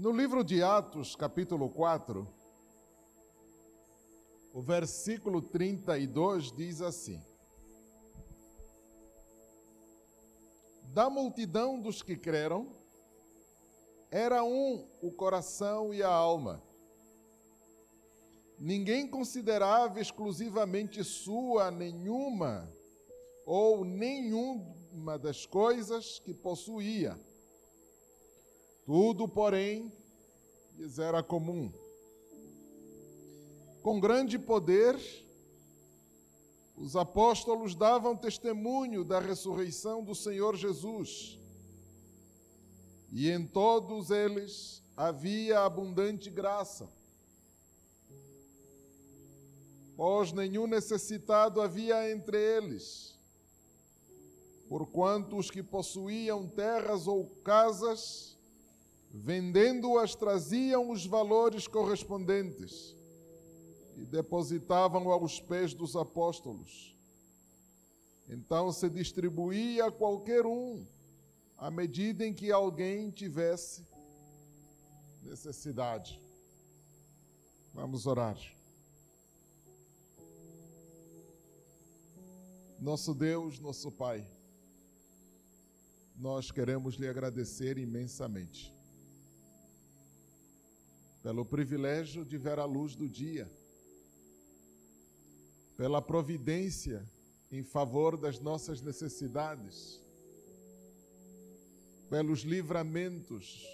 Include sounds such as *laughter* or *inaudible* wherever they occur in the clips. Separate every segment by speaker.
Speaker 1: No livro de Atos, capítulo 4, o versículo 32 diz assim: Da multidão dos que creram, era um o coração e a alma. Ninguém considerava exclusivamente sua nenhuma ou nenhuma das coisas que possuía. Tudo, porém, lhes era comum. Com grande poder, os apóstolos davam testemunho da ressurreição do Senhor Jesus. E em todos eles havia abundante graça. Pois nenhum necessitado havia entre eles, porquanto os que possuíam terras ou casas, vendendo-as, traziam os valores correspondentes e depositavam aos pés dos apóstolos. Então se distribuía a qualquer um, à medida em que alguém tivesse necessidade. Vamos orar. Nosso Deus, nosso Pai, nós queremos lhe agradecer imensamente pelo privilégio de ver a luz do dia pela providência em favor das nossas necessidades, pelos livramentos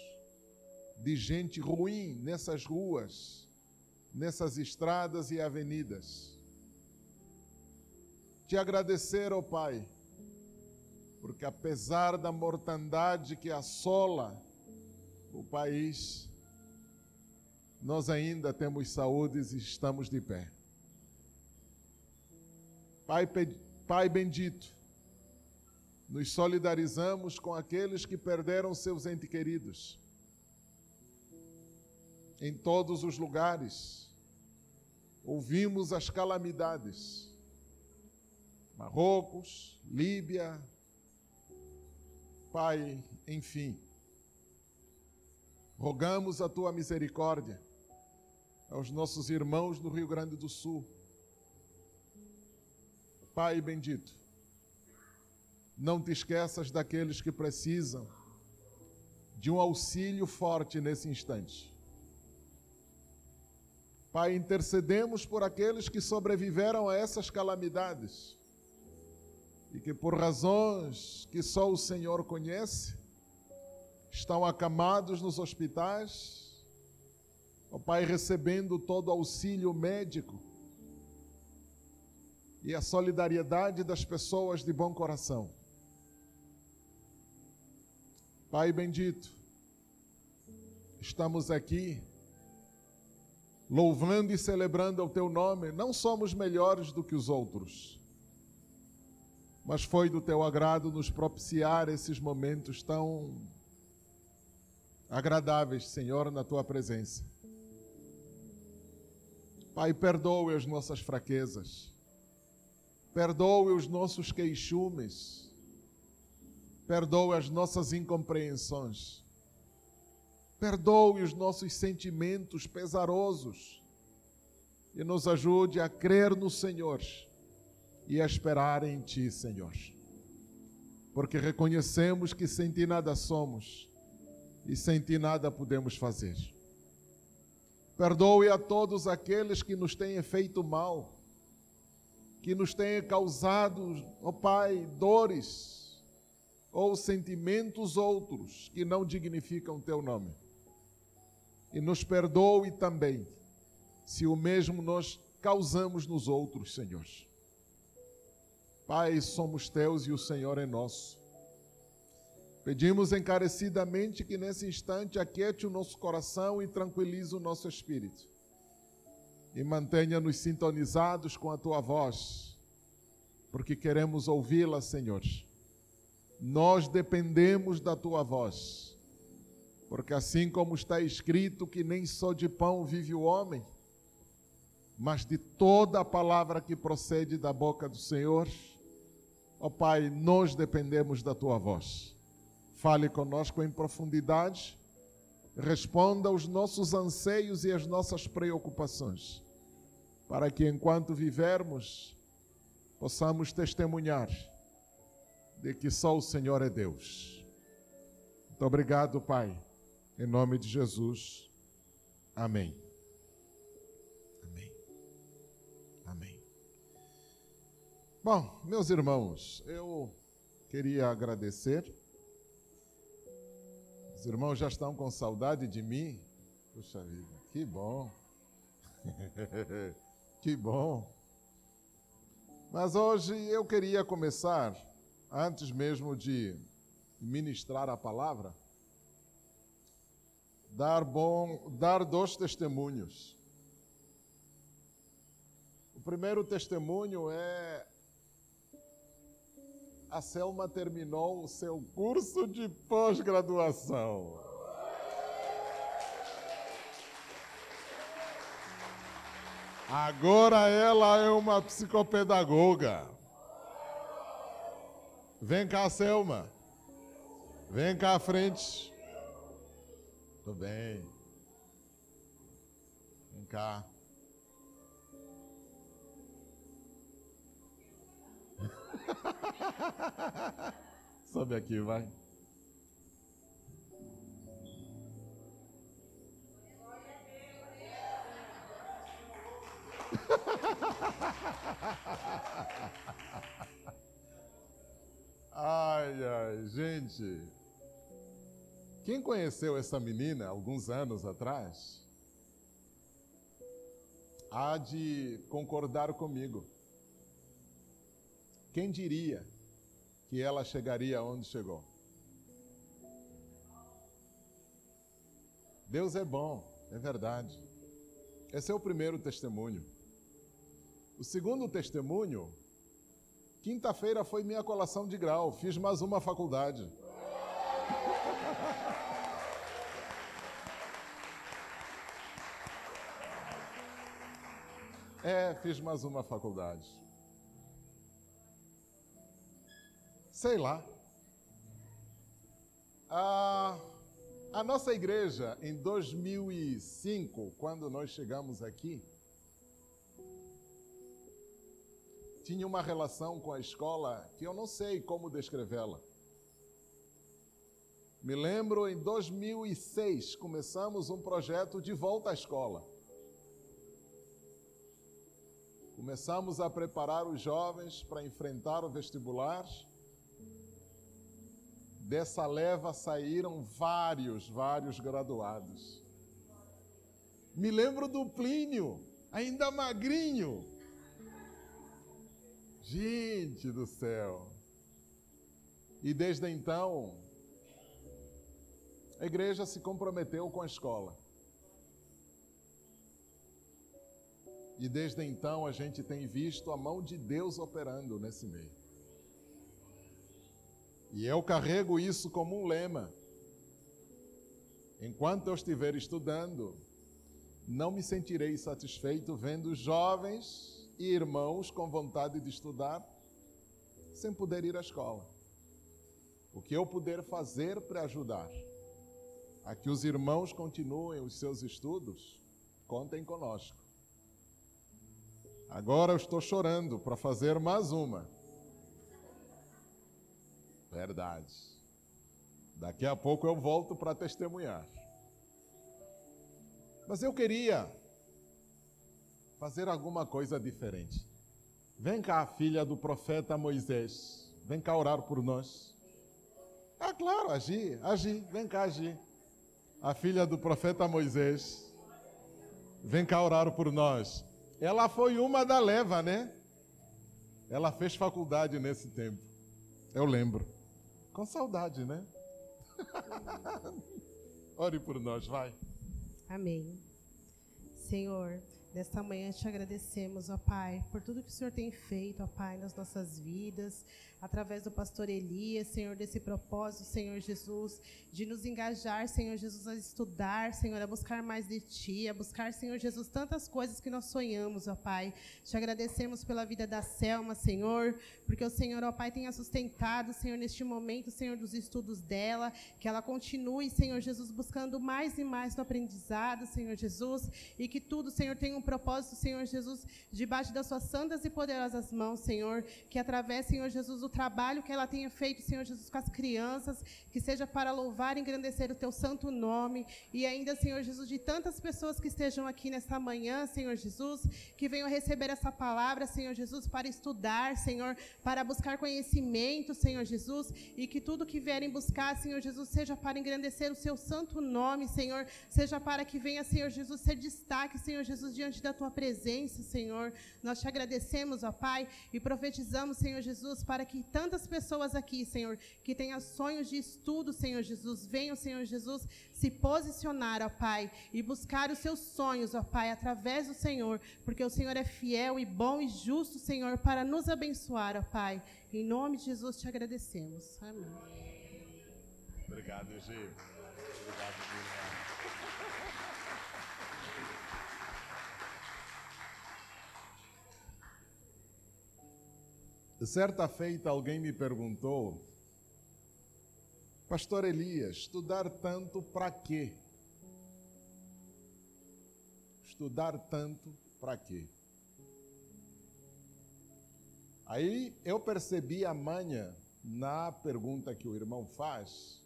Speaker 1: de gente ruim nessas ruas, nessas estradas e avenidas. Te agradecer, ó oh Pai, porque apesar da mortandade que assola o país, nós ainda temos saúde e estamos de pé. Pai, Pai bendito, nos solidarizamos com aqueles que perderam seus entes queridos. Em todos os lugares, ouvimos as calamidades. Marrocos, Líbia, Pai, enfim. Rogamos a tua misericórdia aos nossos irmãos no Rio Grande do Sul Pai bendito, não te esqueças daqueles que precisam de um auxílio forte nesse instante. Pai, intercedemos por aqueles que sobreviveram a essas calamidades e que, por razões que só o Senhor conhece, estão acamados nos hospitais, ó Pai, recebendo todo auxílio médico e a solidariedade das pessoas de bom coração. Pai bendito, estamos aqui louvando e celebrando o teu nome. Não somos melhores do que os outros, mas foi do teu agrado nos propiciar esses momentos tão agradáveis, Senhor, na tua presença. Pai, perdoe as nossas fraquezas perdoe os nossos queixumes, perdoe as nossas incompreensões, perdoe os nossos sentimentos pesarosos e nos ajude a crer no Senhor e a esperar em Ti, Senhor. Porque reconhecemos que sem Ti nada somos e sem Ti nada podemos fazer. Perdoe a todos aqueles que nos têm feito mal que nos tenha causado, ó oh Pai, dores ou sentimentos outros que não dignificam teu nome. E nos perdoe também, se o mesmo nós causamos nos outros, Senhor. Pai, somos teus e o Senhor é nosso. Pedimos encarecidamente que nesse instante aquiete o nosso coração e tranquilize o nosso espírito e mantenha-nos sintonizados com a tua voz, porque queremos ouvi-la, Senhor. Nós dependemos da tua voz, porque assim como está escrito que nem só de pão vive o homem, mas de toda a palavra que procede da boca do Senhor, ó Pai, nós dependemos da tua voz. Fale conosco em profundidade responda aos nossos anseios e às nossas preocupações, para que enquanto vivermos, possamos testemunhar de que só o Senhor é Deus. Muito obrigado, Pai, em nome de Jesus. Amém. Bom, meus irmãos, eu queria agradecer os irmãos já estão com saudade de mim? Puxa vida, que bom. *laughs* que bom. Mas hoje eu queria começar, antes mesmo de ministrar a palavra, dar bom, dar dois testemunhos. O primeiro testemunho é a Selma terminou o seu curso de pós-graduação. Agora ela é uma psicopedagoga. Vem cá, Selma. Vem cá à frente. Tudo bem. Vem cá. *laughs* Sobe aqui, vai. *laughs* Ai, ai, gente. Quem conheceu essa menina alguns anos atrás há de concordar comigo. Quem diria que ela chegaria onde chegou? Deus é bom, é verdade. Esse é o primeiro testemunho. O segundo testemunho, quinta-feira foi minha colação de grau, fiz mais uma faculdade. *laughs* É, fiz mais uma faculdade. Sei lá. A, nossa igreja, em 2005, quando nós chegamos aqui, tinha uma relação com a escola que eu não sei como descrevê-la. Me lembro, em 2006, começamos um projeto de volta à escola. Começamos a preparar os jovens para enfrentar o vestibular Dessa leva saíram vários, vários graduados. Me lembro do Plínio, ainda magrinho. Gente do céu. E desde então, a igreja se comprometeu com a escola. E desde então a gente tem visto a mão de Deus operando nesse meio. E eu carrego isso como um lema. Enquanto eu estiver estudando, não me sentirei satisfeito vendo jovens e irmãos com vontade de estudar sem poder ir à escola. O que eu puder fazer para ajudar a que os irmãos continuem os seus estudos, contem conosco. Agora eu estou chorando para fazer mais uma. Verdade. Daqui a pouco eu volto para testemunhar. Mas eu queria fazer alguma coisa diferente. Vem cá, filha do profeta Moisés. Vem cá orar por nós. Ah, claro, Agi, Agi, vem cá, Agi. A filha do profeta Moisés. Vem cá orar por nós. Ela foi uma da leva, né? Ela fez faculdade nesse tempo. Eu lembro. Com saudade, né? *laughs* Ore por nós, vai.
Speaker 2: Amém. Senhor, Nesta manhã te agradecemos, ó Pai, por tudo que o Senhor tem feito, ó Pai, nas nossas vidas, através do pastor Elias, Senhor, desse propósito, Senhor Jesus, de nos engajar, Senhor Jesus, a estudar, Senhor, a buscar mais de Ti, a buscar, Senhor Jesus, tantas coisas que nós sonhamos, ó Pai. Te agradecemos pela vida da Selma, Senhor, porque o Senhor, ó Pai, tenha sustentado, Senhor, neste momento, Senhor, dos estudos dela, que ela continue, Senhor Jesus, buscando mais e mais no aprendizado, Senhor Jesus, e que tudo, Senhor, tenha um propósito, Senhor Jesus, debaixo das suas santas e poderosas mãos, Senhor, que através, Senhor Jesus, o trabalho que ela tenha feito, Senhor Jesus, com as crianças, que seja para louvar e engrandecer o teu santo nome. E ainda, Senhor Jesus, de tantas pessoas que estejam aqui nesta manhã, Senhor Jesus, que venham receber essa palavra, Senhor Jesus, para estudar, Senhor, para buscar conhecimento, Senhor Jesus, e que tudo que vierem buscar, Senhor Jesus, seja para engrandecer o seu santo nome, Senhor, seja para que venha, Senhor Jesus, ser destaque, Senhor Jesus, diante da tua presença, Senhor. Nós te agradecemos, ó Pai, e profetizamos, Senhor Jesus, para que tantas pessoas aqui, Senhor, que tenham sonhos de estudo, Senhor Jesus, venham, Senhor Jesus, se posicionar, ó Pai, e buscar os seus sonhos, ó Pai, através do Senhor, porque o Senhor é fiel e bom e justo, Senhor, para nos abençoar, ó Pai. Em nome de Jesus te agradecemos. Amém.
Speaker 1: Obrigado, Gi. Obrigado, Certa feita alguém me perguntou, Pastor Elias, estudar tanto para quê? Estudar tanto para quê? Aí eu percebi a manha na pergunta que o irmão faz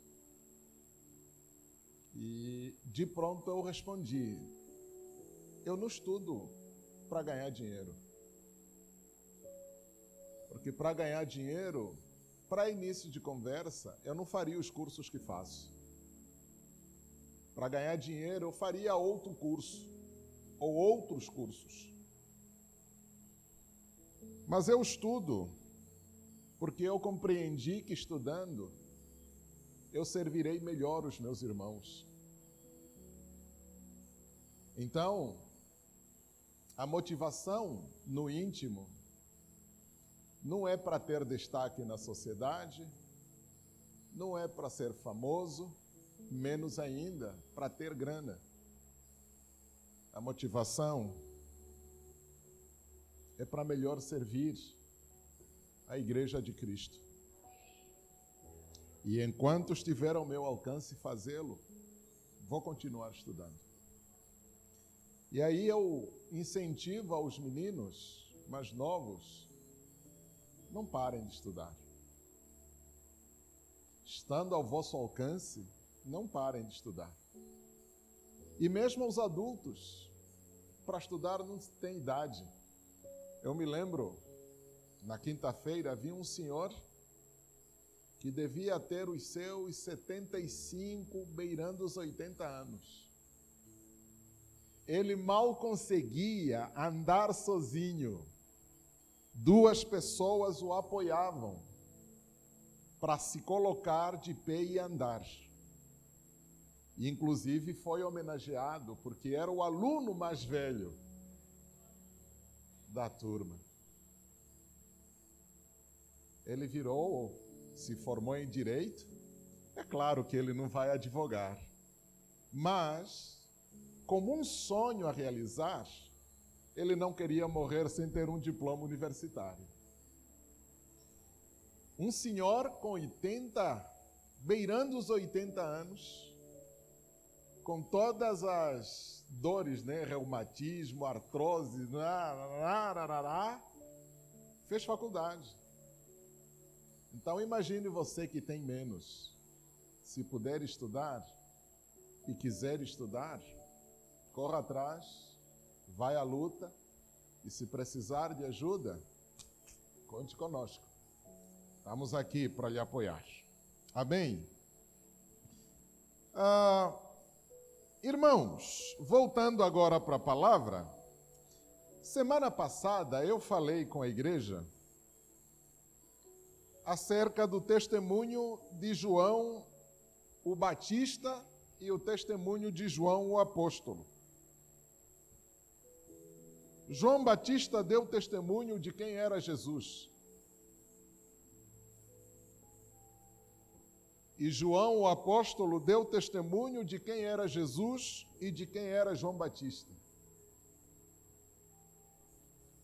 Speaker 1: e de pronto eu respondi: eu não estudo para ganhar dinheiro. Porque para ganhar dinheiro, para início de conversa, eu não faria os cursos que faço. Para ganhar dinheiro, eu faria outro curso ou outros cursos. Mas eu estudo porque eu compreendi que estudando eu servirei melhor os meus irmãos. Então, a motivação no íntimo não é para ter destaque na sociedade, não é para ser famoso, menos ainda para ter grana. A motivação é para melhor servir a Igreja de Cristo. E enquanto estiver ao meu alcance fazê-lo, vou continuar estudando. E aí eu incentivo aos meninos mais novos não parem de estudar. Estando ao vosso alcance, não parem de estudar. E mesmo os adultos, para estudar não tem idade. Eu me lembro, na quinta-feira, havia um senhor que devia ter os seus 75, beirando os 80 anos. Ele mal conseguia andar sozinho Duas pessoas o apoiavam para se colocar de pé e andar. E, inclusive, foi homenageado porque era o aluno mais velho da turma. Ele virou, se formou em direito. É claro que ele não vai advogar, mas, como um sonho a realizar, ele não queria morrer sem ter um diploma universitário. Um senhor com 80, beirando os 80 anos, com todas as dores, né, reumatismo, artrose, fez faculdade. Então imagine você que tem menos. Se puder estudar e quiser estudar, corra atrás vai à luta e se precisar de ajuda, conte conosco. Estamos aqui para lhe apoiar. Amém? Ah, irmãos, voltando agora para a palavra, semana passada eu falei com a igreja acerca do testemunho de João o Batista e o testemunho de João o Apóstolo. João Batista deu testemunho de quem era Jesus. E João, o apóstolo, deu testemunho de quem era Jesus e de quem era João Batista.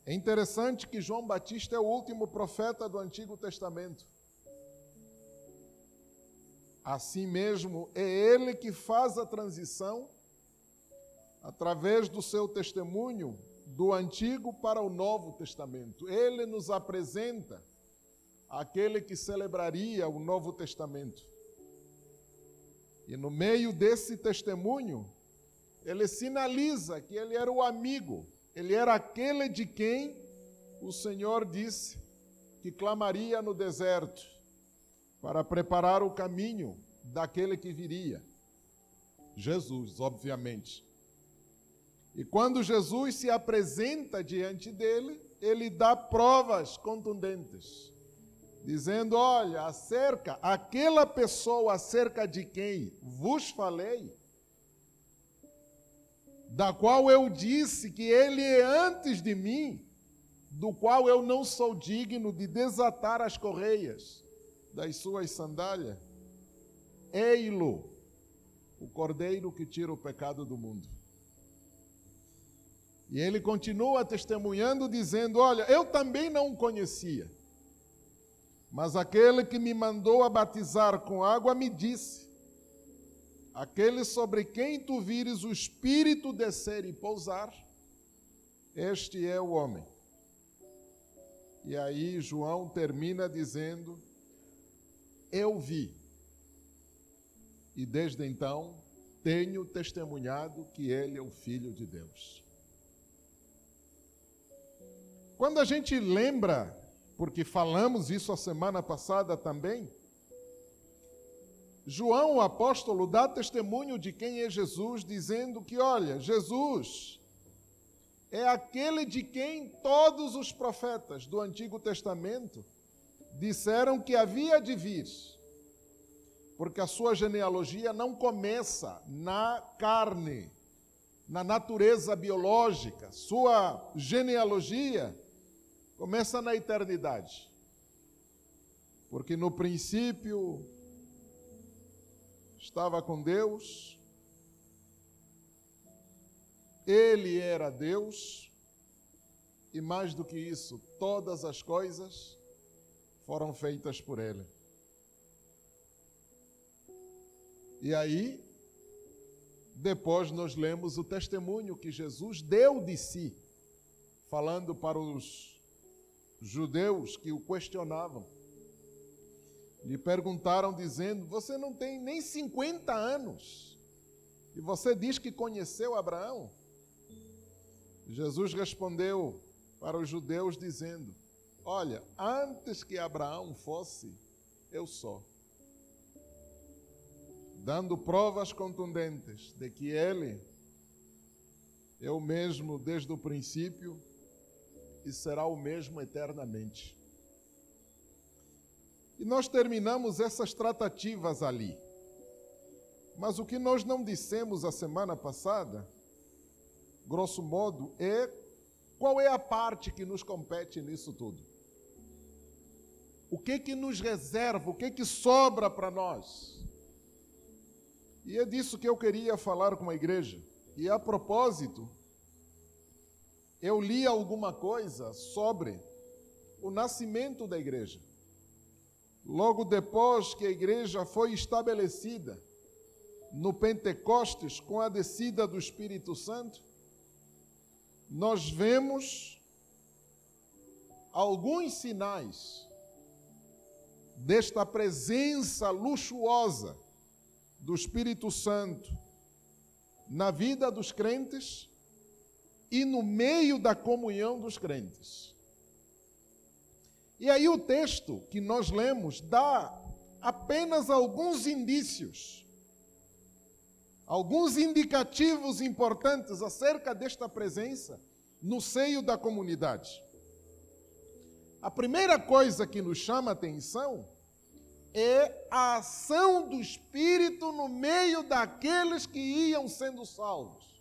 Speaker 1: É interessante que João Batista é o último profeta do Antigo Testamento. Assim mesmo, é ele que faz a transição através do seu testemunho do Antigo para o Novo Testamento. Ele nos apresenta aquele que celebraria o Novo Testamento. E no meio desse testemunho, ele sinaliza que ele era o amigo, ele era aquele de quem o Senhor disse que clamaria no deserto para preparar o caminho daquele que viria. Jesus, obviamente. E quando Jesus se apresenta diante dele, ele dá provas contundentes, dizendo: Olha, acerca, aquela pessoa acerca de quem vos falei, da qual eu disse que ele é antes de mim, do qual eu não sou digno de desatar as correias das suas sandálias, ei-lo, o cordeiro que tira o pecado do mundo. E ele continua testemunhando, dizendo: Olha, eu também não o conhecia, mas aquele que me mandou a batizar com água me disse: Aquele sobre quem tu vires o Espírito descer e pousar, este é o homem. E aí João termina dizendo: Eu vi. E desde então tenho testemunhado que ele é o Filho de Deus. Quando a gente lembra, porque falamos isso a semana passada também, João, o apóstolo, dá testemunho de quem é Jesus, dizendo que, olha, Jesus é aquele de quem todos os profetas do Antigo Testamento disseram que havia de vir, porque a sua genealogia não começa na carne, na natureza biológica, sua genealogia começa na eternidade. Porque no princípio estava com Deus, ele era Deus, e mais do que isso, todas as coisas foram feitas por ele. E aí, depois nós lemos o testemunho que Jesus deu de si, falando para os judeus que o questionavam. Lhe perguntaram, dizendo: Você não tem nem 50 anos e você diz que conheceu Abraão? Jesus respondeu para os judeus, dizendo: Olha, antes que Abraão fosse, eu sou. Dando provas contundentes de que ele, eu mesmo desde o princípio, e será o mesmo eternamente. E nós terminamos essas tratativas ali. Mas o que nós não dissemos a semana passada, grosso modo, é qual é a parte que nos compete nisso tudo. O que que nos reserva, o que que sobra para nós? E é disso que eu queria falar com a igreja. E a propósito, eu li alguma coisa sobre o nascimento da igreja. Logo depois que a igreja foi estabelecida no Pentecostes com a descida do Espírito Santo, nós vemos alguns sinais desta presença luxuosa do Espírito Santo na vida dos crentes e no meio da comunhão dos crentes. E aí o texto que nós lemos dá apenas alguns indícios, alguns indicativos importantes acerca desta presença no seio da comunidade. A primeira coisa que nos chama atenção é a ação do Espírito no meio daqueles que iam sendo salvos.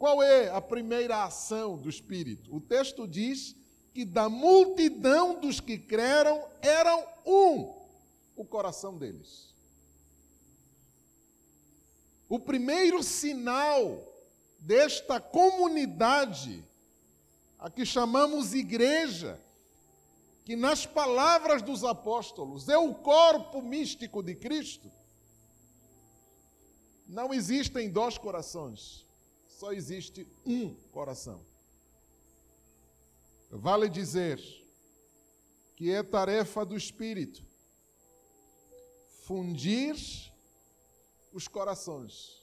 Speaker 1: Qual é a primeira ação do Espírito? O texto diz que da multidão dos que creram eram um o coração deles. O primeiro sinal desta comunidade, a que chamamos igreja, que nas palavras dos apóstolos é o corpo místico de Cristo, não existem dois corações, só existe um coração. Vale dizer que é tarefa do Espírito fundir os corações,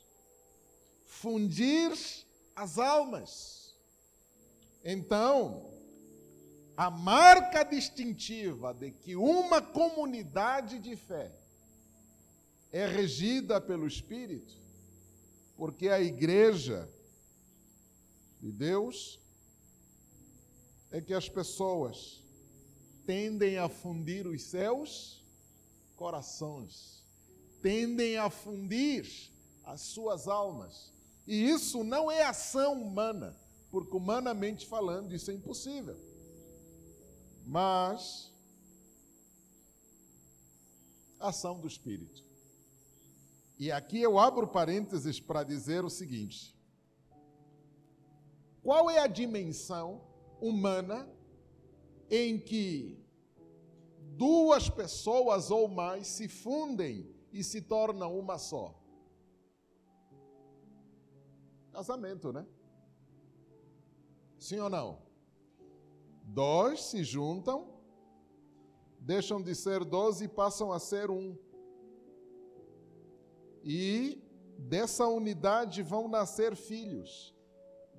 Speaker 1: fundir as almas. Então, a marca distintiva de que uma comunidade de fé é regida pelo Espírito, porque a igreja de Deus é que as pessoas tendem a fundir os seus corações, tendem a fundir as suas almas. E isso não é ação humana, porque humanamente falando isso é impossível. Mas ação do Espírito. E aqui eu abro parênteses para dizer o seguinte: qual é a dimensão humana em que duas pessoas ou mais se fundem e se tornam uma só? Casamento, né? Sim ou não? Dois se juntam, deixam de ser dois e passam a ser um. E dessa unidade vão nascer filhos.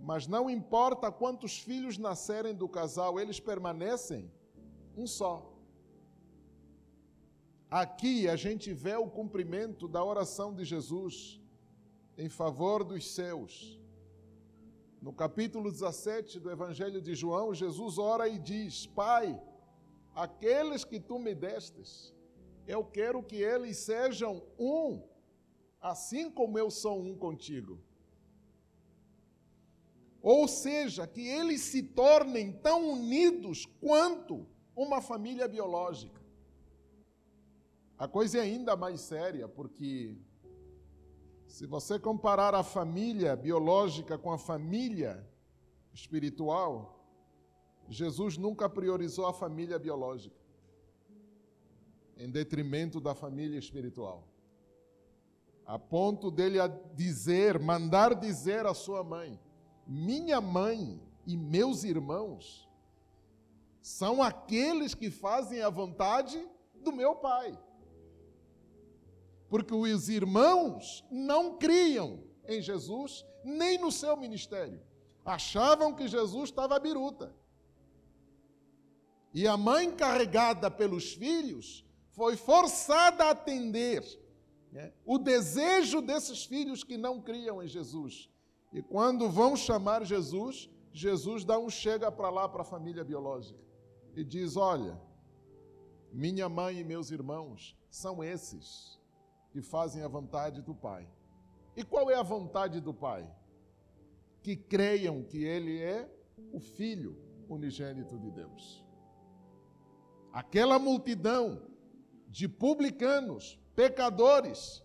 Speaker 1: Mas não importa quantos filhos nascerem do casal, eles permanecem um só. Aqui a gente vê o cumprimento da oração de Jesus em favor dos seus. No capítulo 17 do Evangelho de João, Jesus ora e diz: Pai, aqueles que tu me destes, eu quero que eles sejam um, assim como eu sou um contigo. Ou seja, que eles se tornem tão unidos quanto uma família biológica. A coisa é ainda mais séria, porque se você comparar a família biológica com a família espiritual, Jesus nunca priorizou a família biológica em detrimento da família espiritual. A ponto dele dizer, mandar dizer à sua mãe: minha mãe e meus irmãos são aqueles que fazem a vontade do meu Pai. Porque os irmãos não criam em Jesus nem no seu ministério. Achavam que Jesus estava biruta. E a mãe carregada pelos filhos foi forçada a atender né, o desejo desses filhos que não criam em Jesus e quando vão chamar Jesus, Jesus dá um chega para lá para a família biológica e diz: Olha, minha mãe e meus irmãos são esses que fazem a vontade do Pai. E qual é a vontade do Pai? Que creiam que Ele é o Filho unigênito de Deus. Aquela multidão de publicanos, pecadores,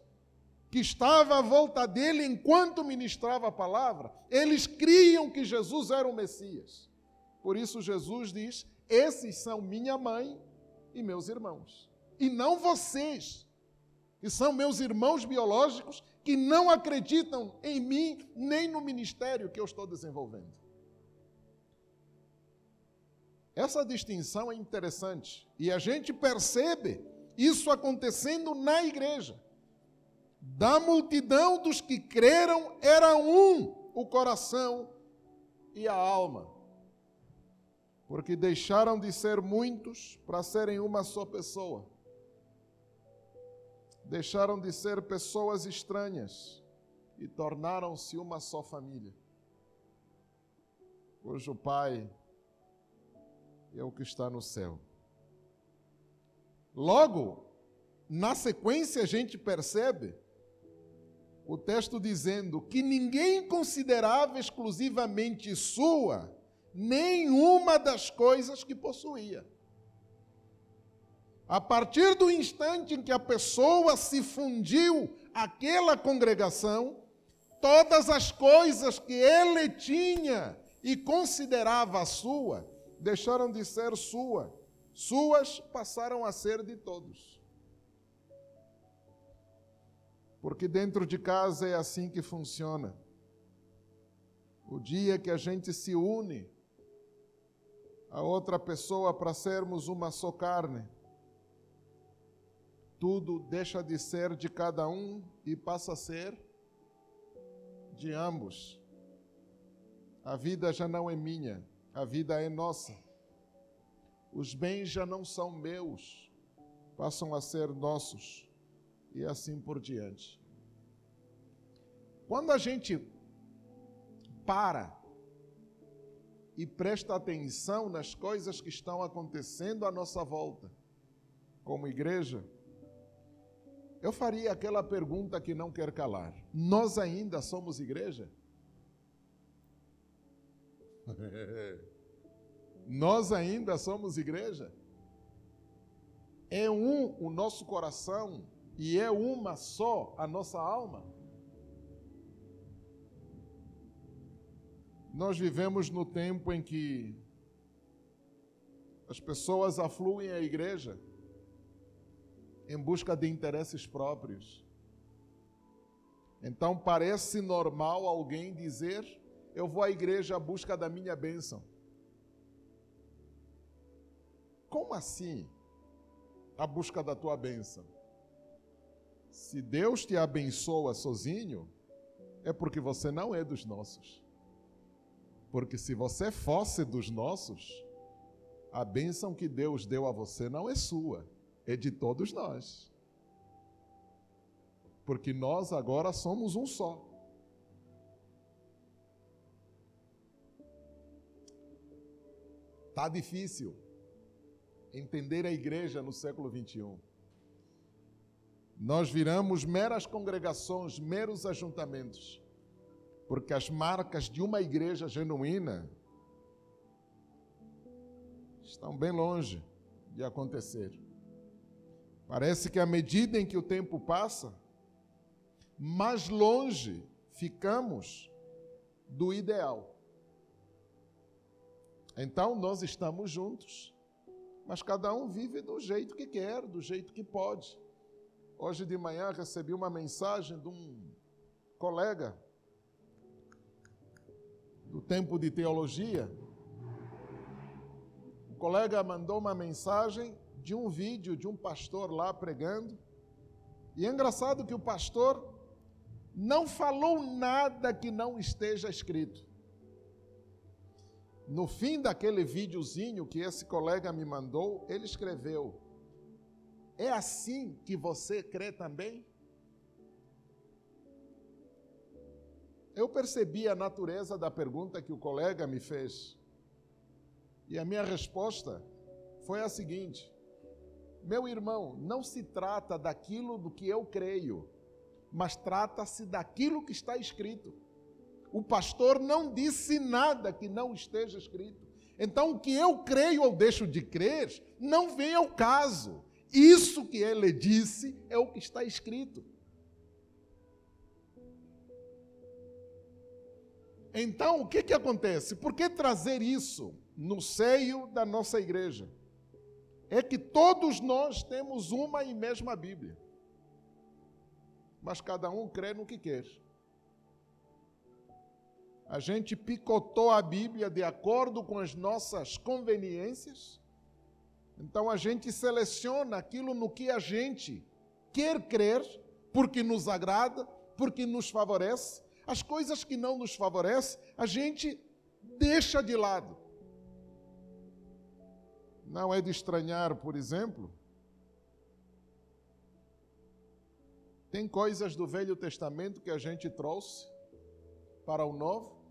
Speaker 1: que estava à volta dele enquanto ministrava a palavra, eles criam que Jesus era o Messias. Por isso Jesus diz: Esses são minha mãe e meus irmãos, e não vocês, que são meus irmãos biológicos que não acreditam em mim nem no ministério que eu estou desenvolvendo. Essa distinção é interessante e a gente percebe isso acontecendo na igreja da multidão dos que creram era um o coração e a alma, porque deixaram de ser muitos para serem uma só pessoa. Deixaram de ser pessoas estranhas e tornaram-se uma só família, cujo Pai é o que está no céu. Logo, na sequência, a gente percebe o texto dizendo que ninguém considerava exclusivamente sua nenhuma das coisas que possuía. A partir do instante em que a pessoa se fundiu àquela congregação, todas as coisas que ele tinha e considerava sua deixaram de ser sua, suas passaram a ser de todos. Porque dentro de casa é assim que funciona. O dia que a gente se une a outra pessoa para sermos uma só carne, tudo deixa de ser de cada um e passa a ser de ambos. A vida já não é minha, a vida é nossa. Os bens já não são meus, passam a ser nossos e assim por diante. Quando a gente para e presta atenção nas coisas que estão acontecendo à nossa volta, como igreja, eu faria aquela pergunta que não quer calar: nós ainda somos igreja? *laughs* nós ainda somos igreja? É um o nosso coração e é uma só a nossa alma. Nós vivemos no tempo em que as pessoas afluem à igreja em busca de interesses próprios. Então parece normal alguém dizer: Eu vou à igreja à busca da minha bênção. Como assim? A busca da tua bênção? Se Deus te abençoa sozinho, é porque você não é dos nossos. Porque se você fosse dos nossos, a bênção que Deus deu a você não é sua, é de todos nós. Porque nós agora somos um só. Tá difícil entender a igreja no século 21 nós viramos meras congregações, meros ajuntamentos, porque as marcas de uma igreja genuína estão bem longe de acontecer. Parece que à medida em que o tempo passa, mais longe ficamos do ideal. Então nós estamos juntos, mas cada um vive do jeito que quer, do jeito que pode. Hoje de manhã recebi uma mensagem de um colega do tempo de teologia. O colega mandou uma mensagem de um vídeo de um pastor lá pregando. E é engraçado que o pastor não falou nada que não esteja escrito. No fim daquele videozinho que esse colega me mandou, ele escreveu: é assim que você crê também? Eu percebi a natureza da pergunta que o colega me fez. E a minha resposta foi a seguinte: Meu irmão, não se trata daquilo do que eu creio, mas trata-se daquilo que está escrito. O pastor não disse nada que não esteja escrito. Então, o que eu creio ou deixo de crer não vem ao caso. Isso que ele disse é o que está escrito. Então, o que, que acontece? Por que trazer isso no seio da nossa igreja? É que todos nós temos uma e mesma Bíblia, mas cada um crê no que quer. A gente picotou a Bíblia de acordo com as nossas conveniências então a gente seleciona aquilo no que a gente quer crer, porque nos agrada, porque nos favorece. As coisas que não nos favorecem, a gente deixa de lado. Não é de estranhar, por exemplo, tem coisas do Velho Testamento que a gente trouxe para o Novo,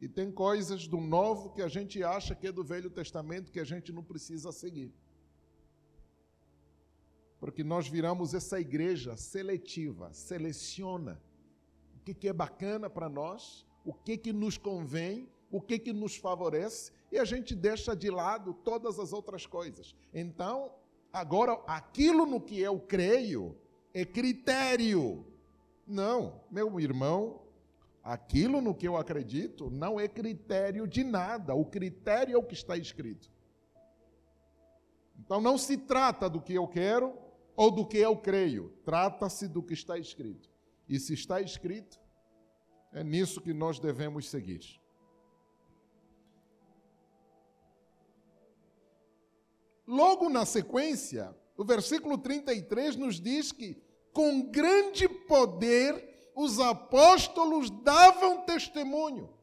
Speaker 1: e tem coisas do novo que a gente acha que é do Velho Testamento que a gente não precisa seguir. Porque nós viramos essa igreja seletiva, seleciona o que, que é bacana para nós, o que, que nos convém, o que, que nos favorece, e a gente deixa de lado todas as outras coisas. Então, agora, aquilo no que eu creio é critério. Não, meu irmão, aquilo no que eu acredito não é critério de nada, o critério é o que está escrito. Então, não se trata do que eu quero ou do que eu creio, trata-se do que está escrito. E se está escrito, é nisso que nós devemos seguir. Logo na sequência, o versículo 33 nos diz que, com grande poder, os apóstolos davam testemunho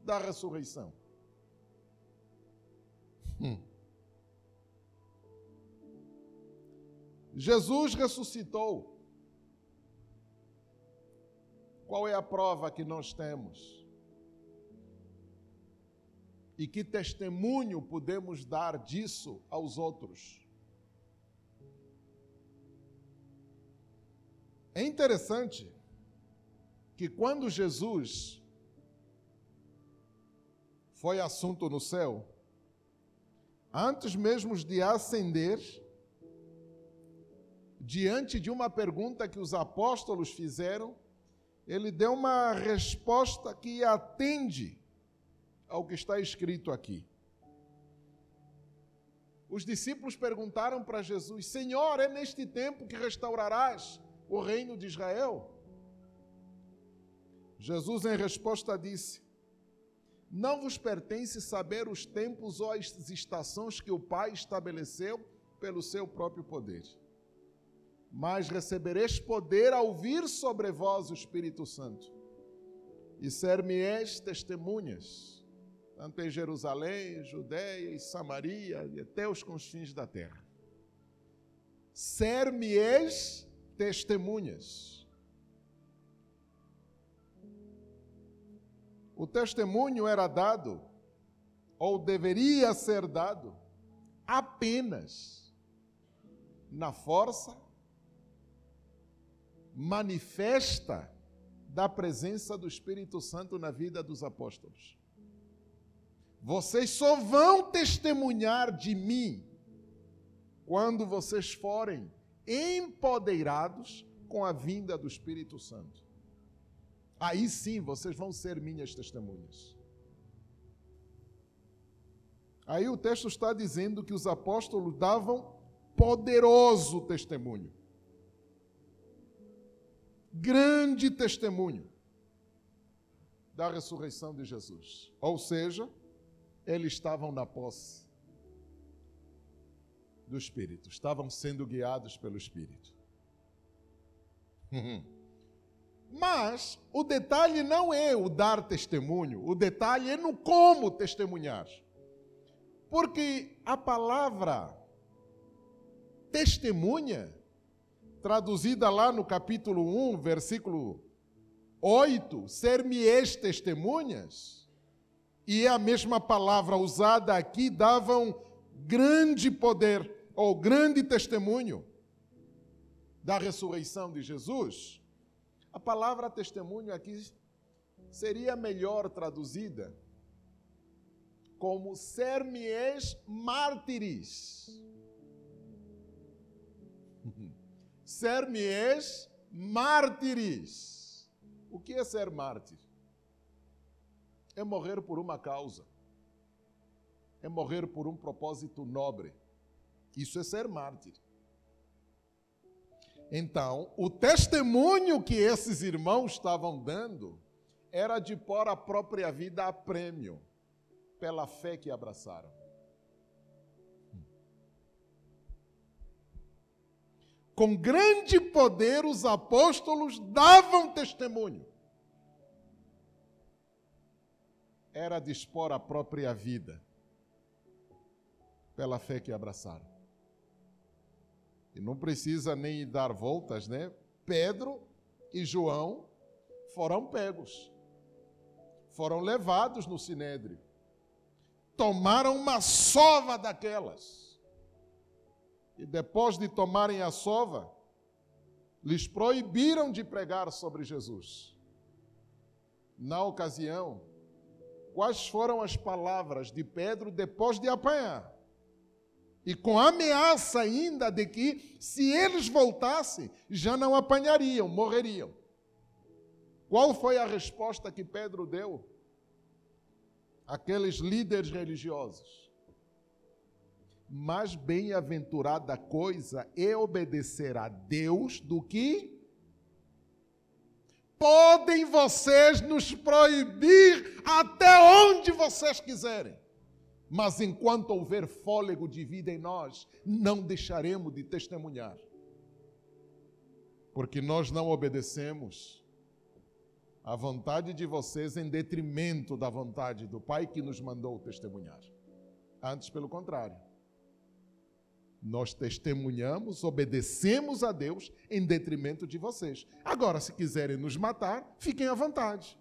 Speaker 1: da ressurreição. Hum. Jesus ressuscitou. Qual é a prova que nós temos? E que testemunho podemos dar disso aos outros? É interessante que quando Jesus foi assunto no céu, antes mesmo de ascender, diante de uma pergunta que os apóstolos fizeram, ele deu uma resposta que atende ao que está escrito aqui. Os discípulos perguntaram para Jesus: Senhor, é neste tempo que restaurarás o reino de Israel? Jesus, em resposta, disse: Não vos pertence saber os tempos ou as estações que o Pai estabeleceu pelo seu próprio poder. Mas recebereis poder ao vir sobre vós o Espírito Santo, e ser-me-eis testemunhas tanto em Jerusalém, Judéia e Samaria e até os confins da terra. Ser-me-eis testemunhas. O testemunho era dado, ou deveria ser dado, apenas na força manifesta da presença do Espírito Santo na vida dos apóstolos. Vocês só vão testemunhar de mim quando vocês forem empoderados com a vinda do Espírito Santo. Aí sim vocês vão ser minhas testemunhas. Aí o texto está dizendo que os apóstolos davam poderoso testemunho. Grande testemunho da ressurreição de Jesus. Ou seja, eles estavam na posse do Espírito, estavam sendo guiados pelo Espírito. *laughs* Mas o detalhe não é o dar testemunho, o detalhe é no como testemunhar. Porque a palavra testemunha, traduzida lá no capítulo 1, versículo 8, ser-me-eis testemunhas, e é a mesma palavra usada aqui davam grande poder ou grande testemunho da ressurreição de Jesus. A palavra testemunho aqui seria melhor traduzida como ser-me-eis mártires. *laughs* ser-me-eis mártires. O que é ser mártir? é morrer por uma causa, é morrer por um propósito nobre. Isso é ser mártir. Então, o testemunho que esses irmãos estavam dando era de pôr a própria vida a prêmio pela fé que abraçaram. Com grande poder, os apóstolos davam testemunho. era dispor a própria vida pela fé que abraçaram. E não precisa nem dar voltas, né? Pedro e João foram pegos, foram levados no sinédrio, tomaram uma sova daquelas. E depois de tomarem a sova, lhes proibiram de pregar sobre Jesus. Na ocasião, quais foram as palavras de Pedro depois de apanhar? E com a ameaça ainda de que, se eles voltassem, já não apanhariam, morreriam. Qual foi a resposta que Pedro deu? Aqueles líderes religiosos. Mais bem-aventurada coisa é obedecer a Deus do que podem vocês nos proibir até onde vocês quiserem. Mas enquanto houver fôlego de vida em nós, não deixaremos de testemunhar. Porque nós não obedecemos à vontade de vocês em detrimento da vontade do Pai que nos mandou testemunhar. Antes, pelo contrário. Nós testemunhamos, obedecemos a Deus em detrimento de vocês. Agora, se quiserem nos matar, fiquem à vontade.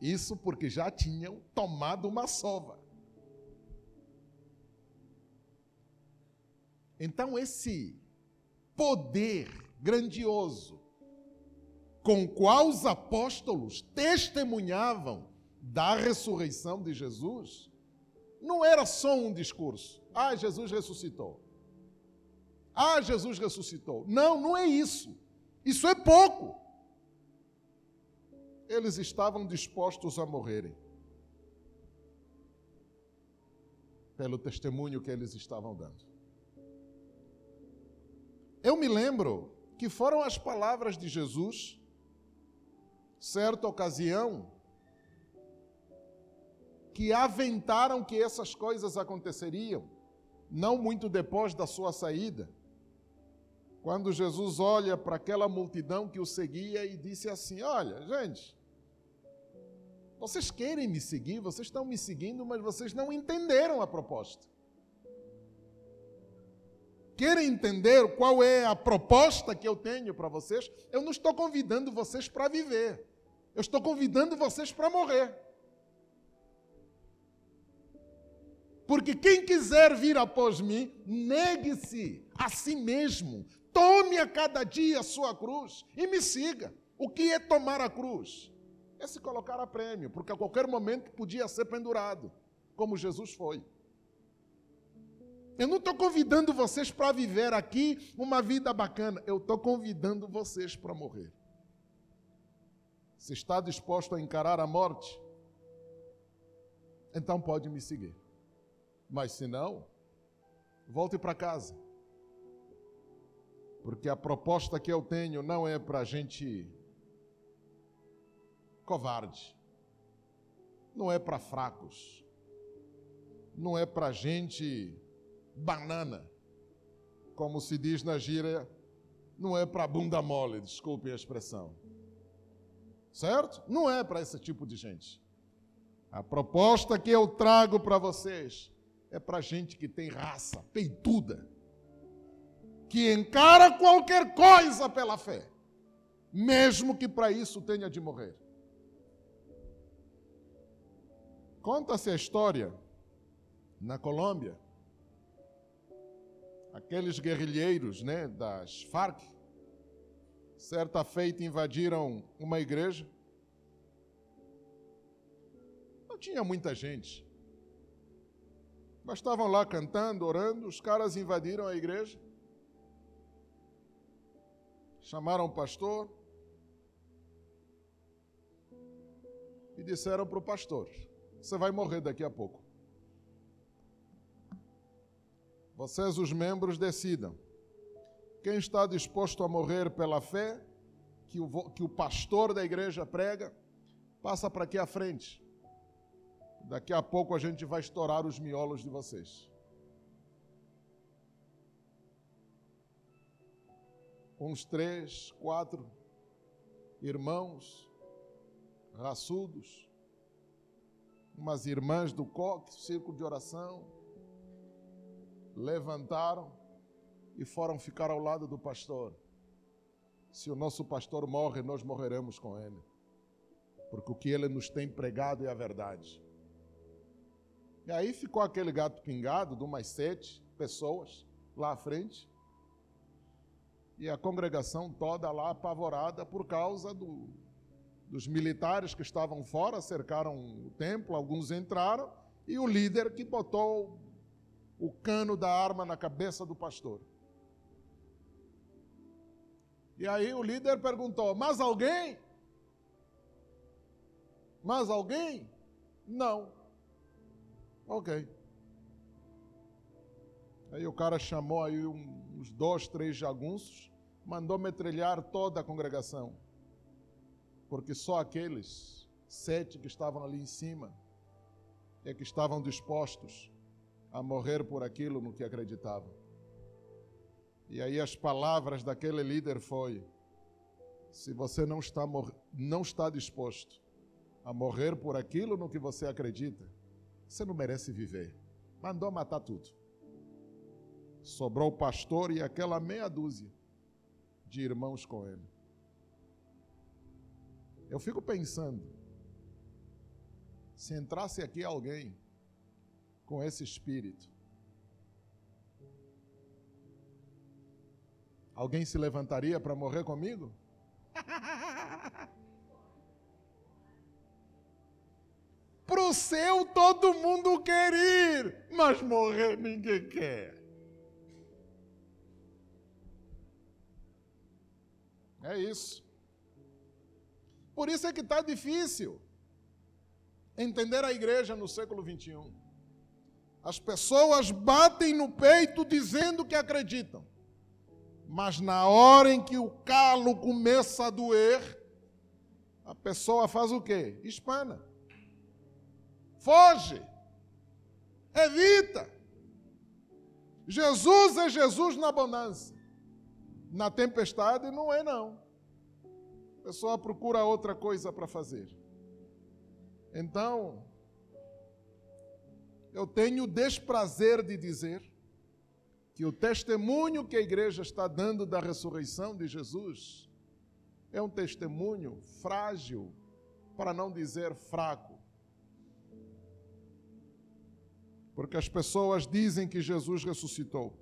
Speaker 1: Isso porque já tinham tomado uma sova. Então, esse poder grandioso com qual os apóstolos testemunhavam da ressurreição de Jesus, não era só um discurso. Ah, Jesus ressuscitou. Ah, Jesus ressuscitou. Não, não é isso. Isso é pouco eles estavam dispostos a morrerem. Pelo testemunho que eles estavam dando. Eu me lembro que foram as palavras de Jesus, certa ocasião, que aventaram que essas coisas aconteceriam, não muito depois da sua saída. Quando Jesus olha para aquela multidão que o seguia e disse assim: Olha, gente, vocês querem me seguir, vocês estão me seguindo, mas vocês não entenderam a proposta. Querem entender qual é a proposta que eu tenho para vocês? Eu não estou convidando vocês para viver. Eu estou convidando vocês para morrer. Porque quem quiser vir após mim, negue-se a si mesmo. Tome a cada dia a sua cruz e me siga. O que é tomar a cruz? É se colocar a prêmio, porque a qualquer momento podia ser pendurado, como Jesus foi. Eu não estou convidando vocês para viver aqui uma vida bacana, eu estou convidando vocês para morrer. Se está disposto a encarar a morte, então pode me seguir. Mas se não, volte para casa. Porque a proposta que eu tenho não é para a gente covarde. Não é para fracos. Não é para gente banana. Como se diz na gíria, não é para bunda mole, desculpe a expressão. Certo? Não é para esse tipo de gente. A proposta que eu trago para vocês é para gente que tem raça, peituda, que encara qualquer coisa pela fé, mesmo que para isso tenha de morrer. Conta-se a história na Colômbia, aqueles guerrilheiros né, das Farc, certa feita invadiram uma igreja. Não tinha muita gente. Mas estavam lá cantando, orando, os caras invadiram a igreja. Chamaram o pastor e disseram para o pastor: você vai morrer daqui a pouco. Vocês, os membros, decidam. Quem está disposto a morrer pela fé que o, que o pastor da igreja prega, passa para aqui à frente. Daqui a pouco a gente vai estourar os miolos de vocês. Uns três, quatro irmãos raçudos, umas irmãs do coque, círculo de oração, levantaram e foram ficar ao lado do pastor. Se o nosso pastor morre, nós morreremos com ele, porque o que ele nos tem pregado é a verdade. E aí ficou aquele gato pingado de umas sete pessoas lá à frente. E a congregação toda lá apavorada por causa do, dos militares que estavam fora, cercaram o templo, alguns entraram, e o líder que botou o cano da arma na cabeça do pastor. E aí o líder perguntou: Mas alguém? Mas alguém? Não. Ok. Aí o cara chamou aí uns dois, três jagunços, mandou metralhar toda a congregação. Porque só aqueles sete que estavam ali em cima é que estavam dispostos a morrer por aquilo no que acreditavam. E aí as palavras daquele líder foi: se você não está, não está disposto a morrer por aquilo no que você acredita, você não merece viver. Mandou matar tudo. Sobrou o pastor e aquela meia dúzia de irmãos com ele. Eu fico pensando, se entrasse aqui alguém com esse espírito, alguém se levantaria para morrer comigo? Para o céu todo mundo quer ir, mas morrer ninguém quer. É isso. Por isso é que está difícil entender a igreja no século 21. As pessoas batem no peito dizendo que acreditam, mas na hora em que o calo começa a doer, a pessoa faz o quê? Espana foge, evita. Jesus é Jesus na bonança. Na tempestade não é não. Pessoa procura outra coisa para fazer. Então, eu tenho o desprazer de dizer que o testemunho que a igreja está dando da ressurreição de Jesus é um testemunho frágil, para não dizer fraco. Porque as pessoas dizem que Jesus ressuscitou,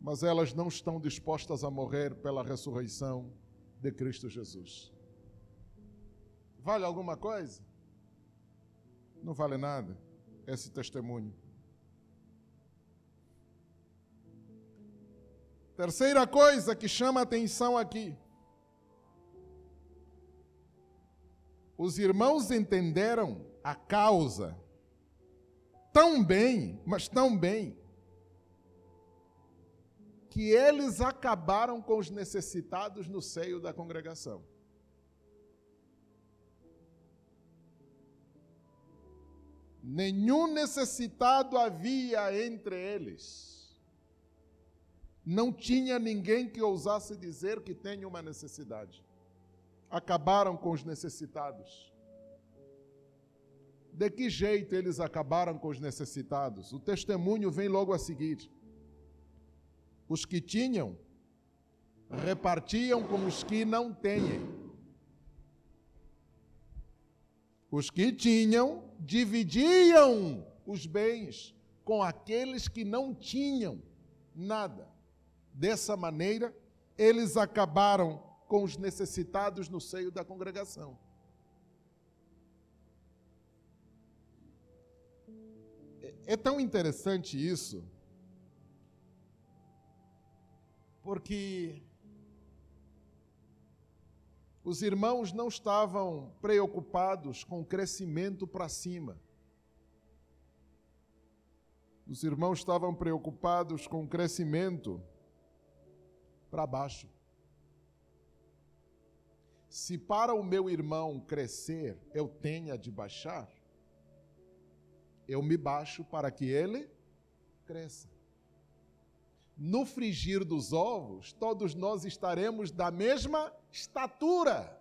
Speaker 1: mas elas não estão dispostas a morrer pela ressurreição de Cristo Jesus. Vale alguma coisa? Não vale nada esse testemunho. Terceira coisa que chama atenção aqui. Os irmãos entenderam a causa tão bem, mas tão bem, que eles acabaram com os necessitados no seio da congregação. Nenhum necessitado havia entre eles. Não tinha ninguém que ousasse dizer que tem uma necessidade. Acabaram com os necessitados. De que jeito eles acabaram com os necessitados? O testemunho vem logo a seguir. Os que tinham repartiam com os que não têm. Os que tinham dividiam os bens com aqueles que não tinham nada. Dessa maneira, eles acabaram com os necessitados no seio da congregação. É tão interessante isso, porque os irmãos não estavam preocupados com o crescimento para cima. Os irmãos estavam preocupados com o crescimento para baixo. Se para o meu irmão crescer eu tenha de baixar, eu me baixo para que ele cresça. No frigir dos ovos, todos nós estaremos da mesma estatura.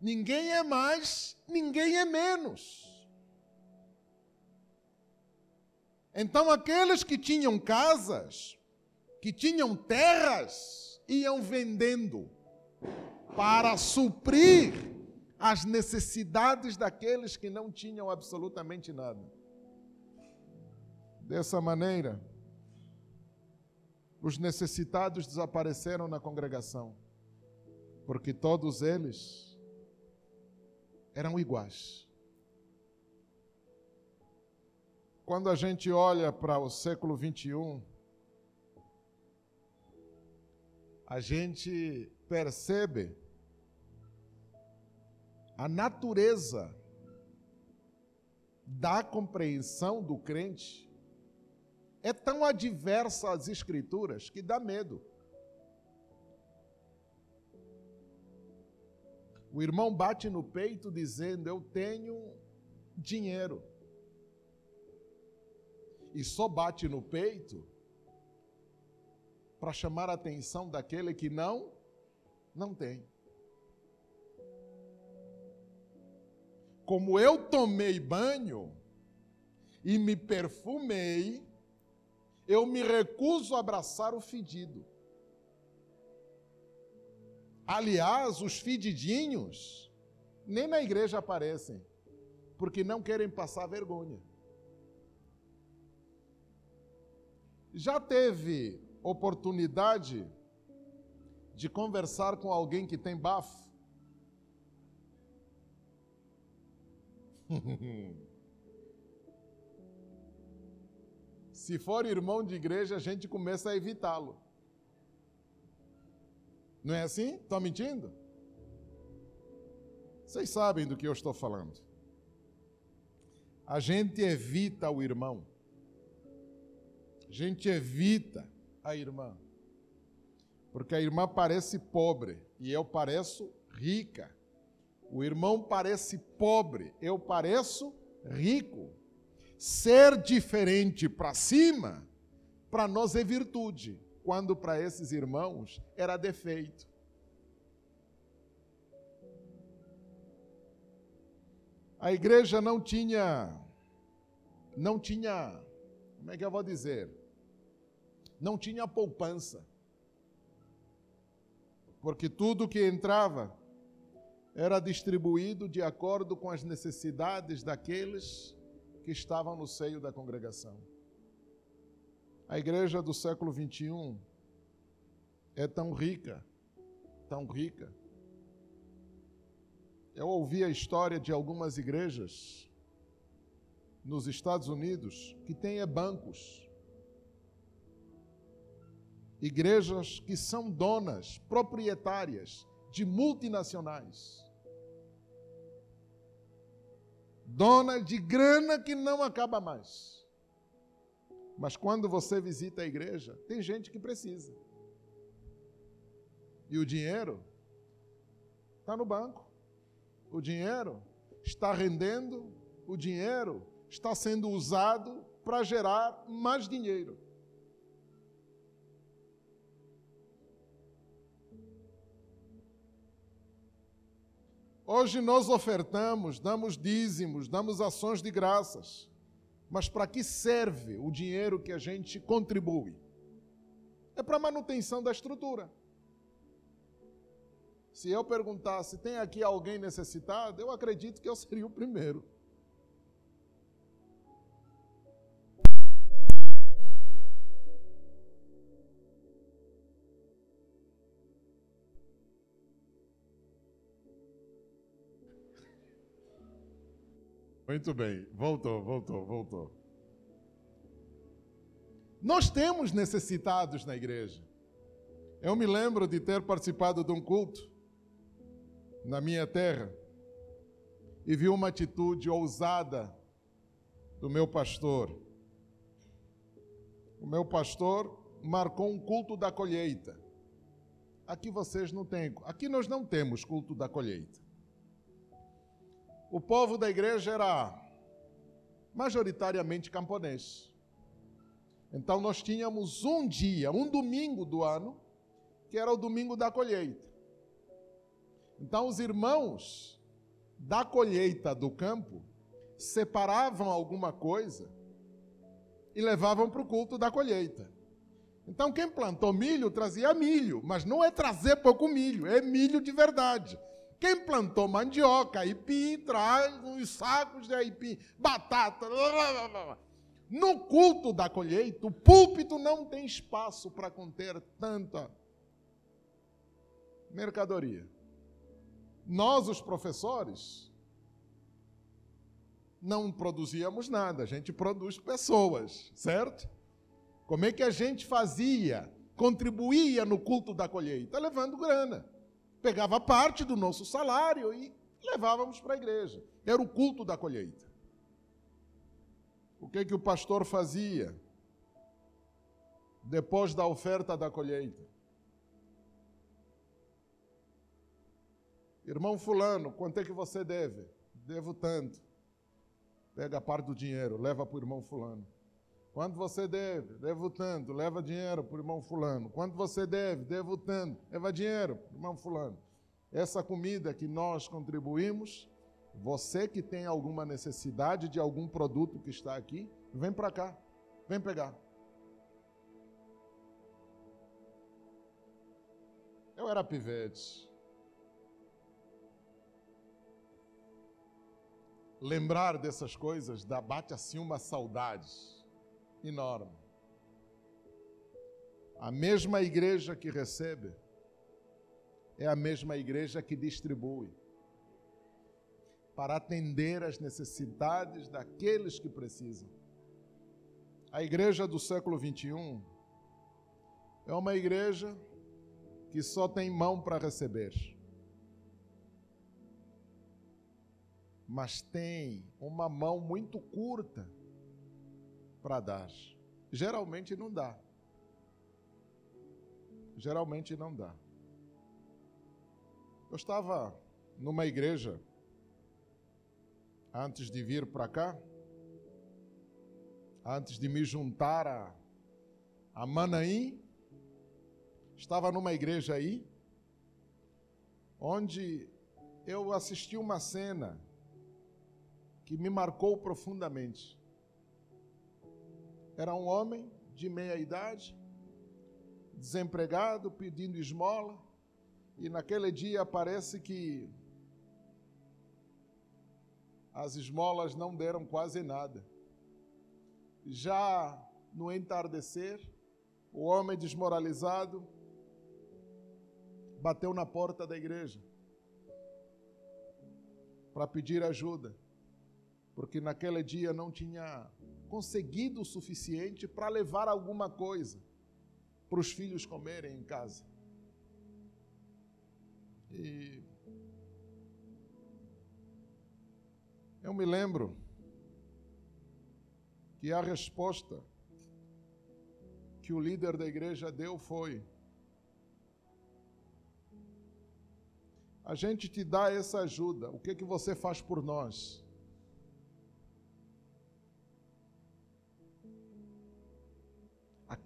Speaker 1: Ninguém é mais, ninguém é menos. Então, aqueles que tinham casas, que tinham terras, iam vendendo para suprir as necessidades daqueles que não tinham absolutamente nada. Dessa maneira, os necessitados desapareceram na congregação, porque todos eles eram iguais. Quando a gente olha para o século 21, a gente percebe a natureza da compreensão do crente é tão adversa às Escrituras que dá medo. O irmão bate no peito dizendo: Eu tenho dinheiro. E só bate no peito para chamar a atenção daquele que não, não tem. Como eu tomei banho e me perfumei, eu me recuso a abraçar o fedido. Aliás, os fedidinhos nem na igreja aparecem, porque não querem passar vergonha. Já teve oportunidade de conversar com alguém que tem bafo? *laughs* Se for irmão de igreja, a gente começa a evitá-lo. Não é assim? Estou mentindo? Vocês sabem do que eu estou falando. A gente evita o irmão. A gente evita a irmã. Porque a irmã parece pobre e eu pareço rica. O irmão parece pobre, eu pareço rico. Ser diferente para cima, para nós é virtude, quando para esses irmãos era defeito. A igreja não tinha, não tinha, como é que eu vou dizer? Não tinha poupança. Porque tudo que entrava era distribuído de acordo com as necessidades daqueles que estavam no seio da congregação. A igreja do século 21 é tão rica, tão rica. Eu ouvi a história de algumas igrejas nos Estados Unidos que têm bancos. Igrejas que são donas, proprietárias de multinacionais dona de grana que não acaba mais. Mas quando você visita a igreja, tem gente que precisa. E o dinheiro está no banco. O dinheiro está rendendo, o dinheiro está sendo usado para gerar mais dinheiro. Hoje nós ofertamos, damos dízimos, damos ações de graças. Mas para que serve o dinheiro que a gente contribui? É para manutenção da estrutura. Se eu perguntasse, tem aqui alguém necessitado? Eu acredito que eu seria o primeiro. Muito bem, voltou, voltou, voltou. Nós temos necessitados na igreja. Eu me lembro de ter participado de um culto na minha terra e vi uma atitude ousada do meu pastor. O meu pastor marcou um culto da colheita. Aqui vocês não têm, aqui nós não temos culto da colheita o povo da igreja era majoritariamente camponês. Então nós tínhamos um dia, um domingo do ano, que era o domingo da colheita. Então os irmãos da colheita do campo separavam alguma coisa e levavam para o culto da colheita. Então quem plantou milho trazia milho, mas não é trazer pouco milho, é milho de verdade. Quem plantou mandioca, aipim, traz os sacos de aipim, batata. Blá, blá, blá. No culto da colheita, o púlpito não tem espaço para conter tanta mercadoria. Nós, os professores, não produzíamos nada, a gente produz pessoas, certo? Como é que a gente fazia, contribuía no culto da colheita? Levando grana. Pegava parte do nosso salário e levávamos para a igreja. Era o culto da colheita. O que que o pastor fazia depois da oferta da colheita? Irmão fulano, quanto é que você deve? Devo tanto. Pega a parte do dinheiro, leva para o irmão fulano. Quanto você deve? Devo tanto, leva dinheiro para o irmão fulano. Quanto você deve? Devo tanto, leva dinheiro para o irmão fulano. Essa comida que nós contribuímos você que tem alguma necessidade de algum produto que está aqui, vem para cá, vem pegar. Eu era pivete. Lembrar dessas coisas dá, bate assim uma saudade enorme. A mesma igreja que recebe é a mesma igreja que distribui para atender às necessidades daqueles que precisam. A igreja do século 21 é uma igreja que só tem mão para receber, mas tem uma mão muito curta para dar. Geralmente não dá. Geralmente não dá. Eu estava numa igreja antes de vir para cá, antes de me juntar a, a Manaim, estava numa igreja aí, onde eu assisti uma cena que me marcou profundamente. Era um homem de meia idade, desempregado, pedindo esmola, e naquele dia parece que as esmolas não deram quase nada. Já no entardecer, o homem desmoralizado bateu na porta da igreja para pedir ajuda, porque naquele dia não tinha conseguido o suficiente para levar alguma coisa para os filhos comerem em casa. E Eu me lembro que a resposta que o líder da igreja deu foi: A gente te dá essa ajuda, o que que você faz por nós?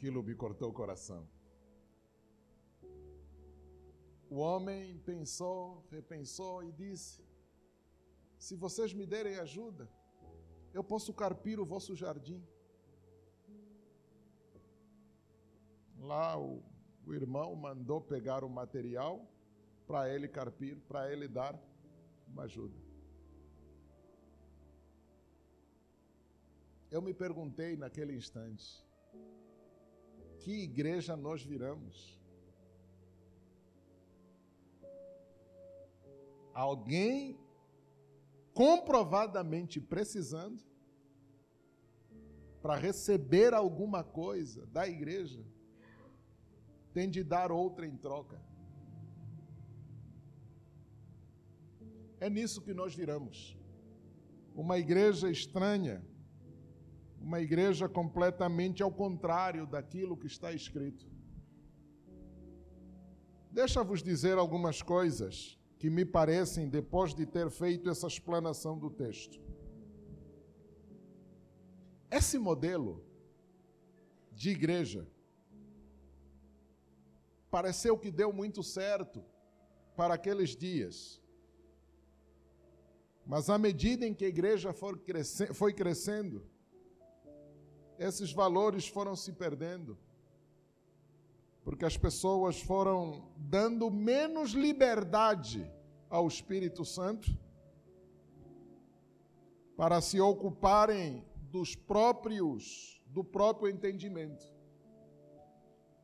Speaker 1: Aquilo me cortou o coração. O homem pensou, repensou e disse: se vocês me derem ajuda, eu posso carpir o vosso jardim. Lá o, o irmão mandou pegar o material para ele carpir, para ele dar uma ajuda. Eu me perguntei naquele instante: que igreja nós viramos? Alguém comprovadamente precisando, para receber alguma coisa da igreja, tem de dar outra em troca. É nisso que nós viramos. Uma igreja estranha, uma igreja completamente ao contrário daquilo que está escrito. Deixa-vos dizer algumas coisas que me parecem depois de ter feito essa explanação do texto. Esse modelo de igreja pareceu que deu muito certo para aqueles dias. Mas à medida em que a igreja foi crescendo, esses valores foram se perdendo. Porque as pessoas foram dando menos liberdade ao Espírito Santo para se ocuparem dos próprios, do próprio entendimento.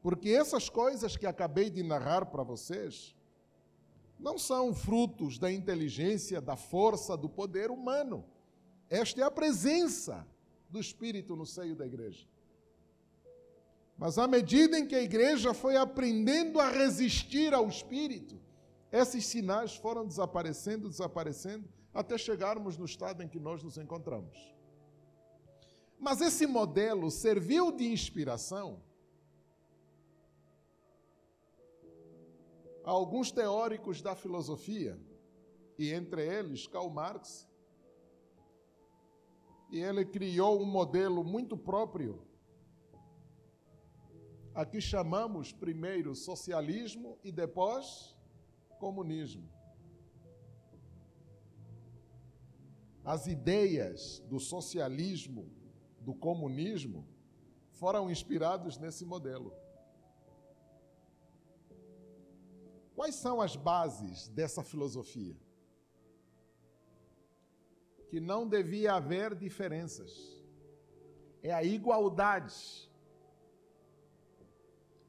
Speaker 1: Porque essas coisas que acabei de narrar para vocês não são frutos da inteligência, da força, do poder humano. Esta é a presença do Espírito no seio da igreja. Mas à medida em que a igreja foi aprendendo a resistir ao Espírito, esses sinais foram desaparecendo, desaparecendo, até chegarmos no estado em que nós nos encontramos. Mas esse modelo serviu de inspiração a alguns teóricos da filosofia, e entre eles Karl Marx. E ele criou um modelo muito próprio Aqui chamamos primeiro socialismo e depois comunismo. As ideias do socialismo, do comunismo, foram inspirados nesse modelo. Quais são as bases dessa filosofia? Que não devia haver diferenças. É a igualdade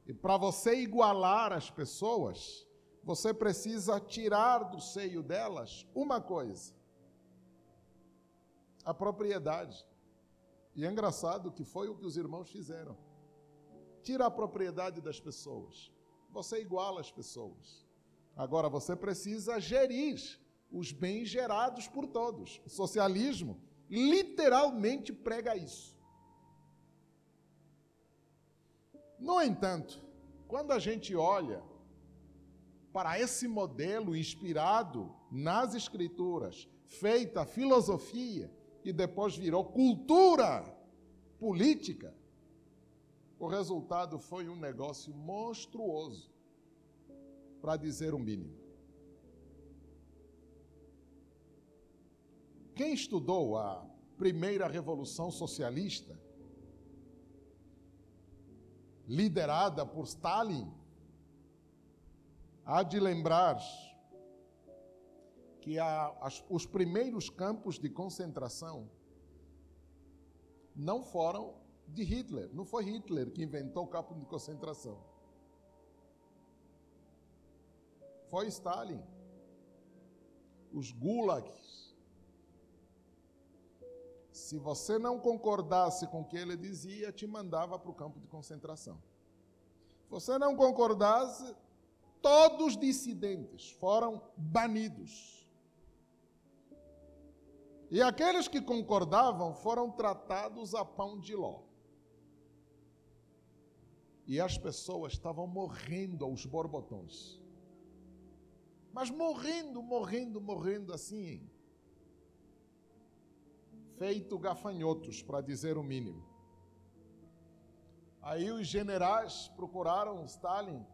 Speaker 1: e para você igualar as pessoas, você precisa tirar do seio delas uma coisa: a propriedade. E é engraçado que foi o que os irmãos fizeram. Tira a propriedade das pessoas. Você iguala as pessoas. Agora você precisa gerir os bens gerados por todos. O socialismo literalmente prega isso. No entanto, quando a gente olha para esse modelo inspirado nas Escrituras, feita filosofia, que depois virou cultura política, o resultado foi um negócio monstruoso, para dizer o mínimo. Quem estudou a primeira revolução socialista liderada por Stalin, há de lembrar que as, os primeiros campos de concentração não foram de Hitler. Não foi Hitler que inventou o campo de concentração. Foi Stalin. Os gulags se você não concordasse com o que ele dizia, te mandava para o campo de concentração. Se você não concordasse, todos os dissidentes foram banidos. E aqueles que concordavam foram tratados a pão de ló. E as pessoas estavam morrendo aos borbotões. Mas morrendo, morrendo, morrendo assim, feito gafanhotos, para dizer o mínimo. Aí os generais procuraram Stalin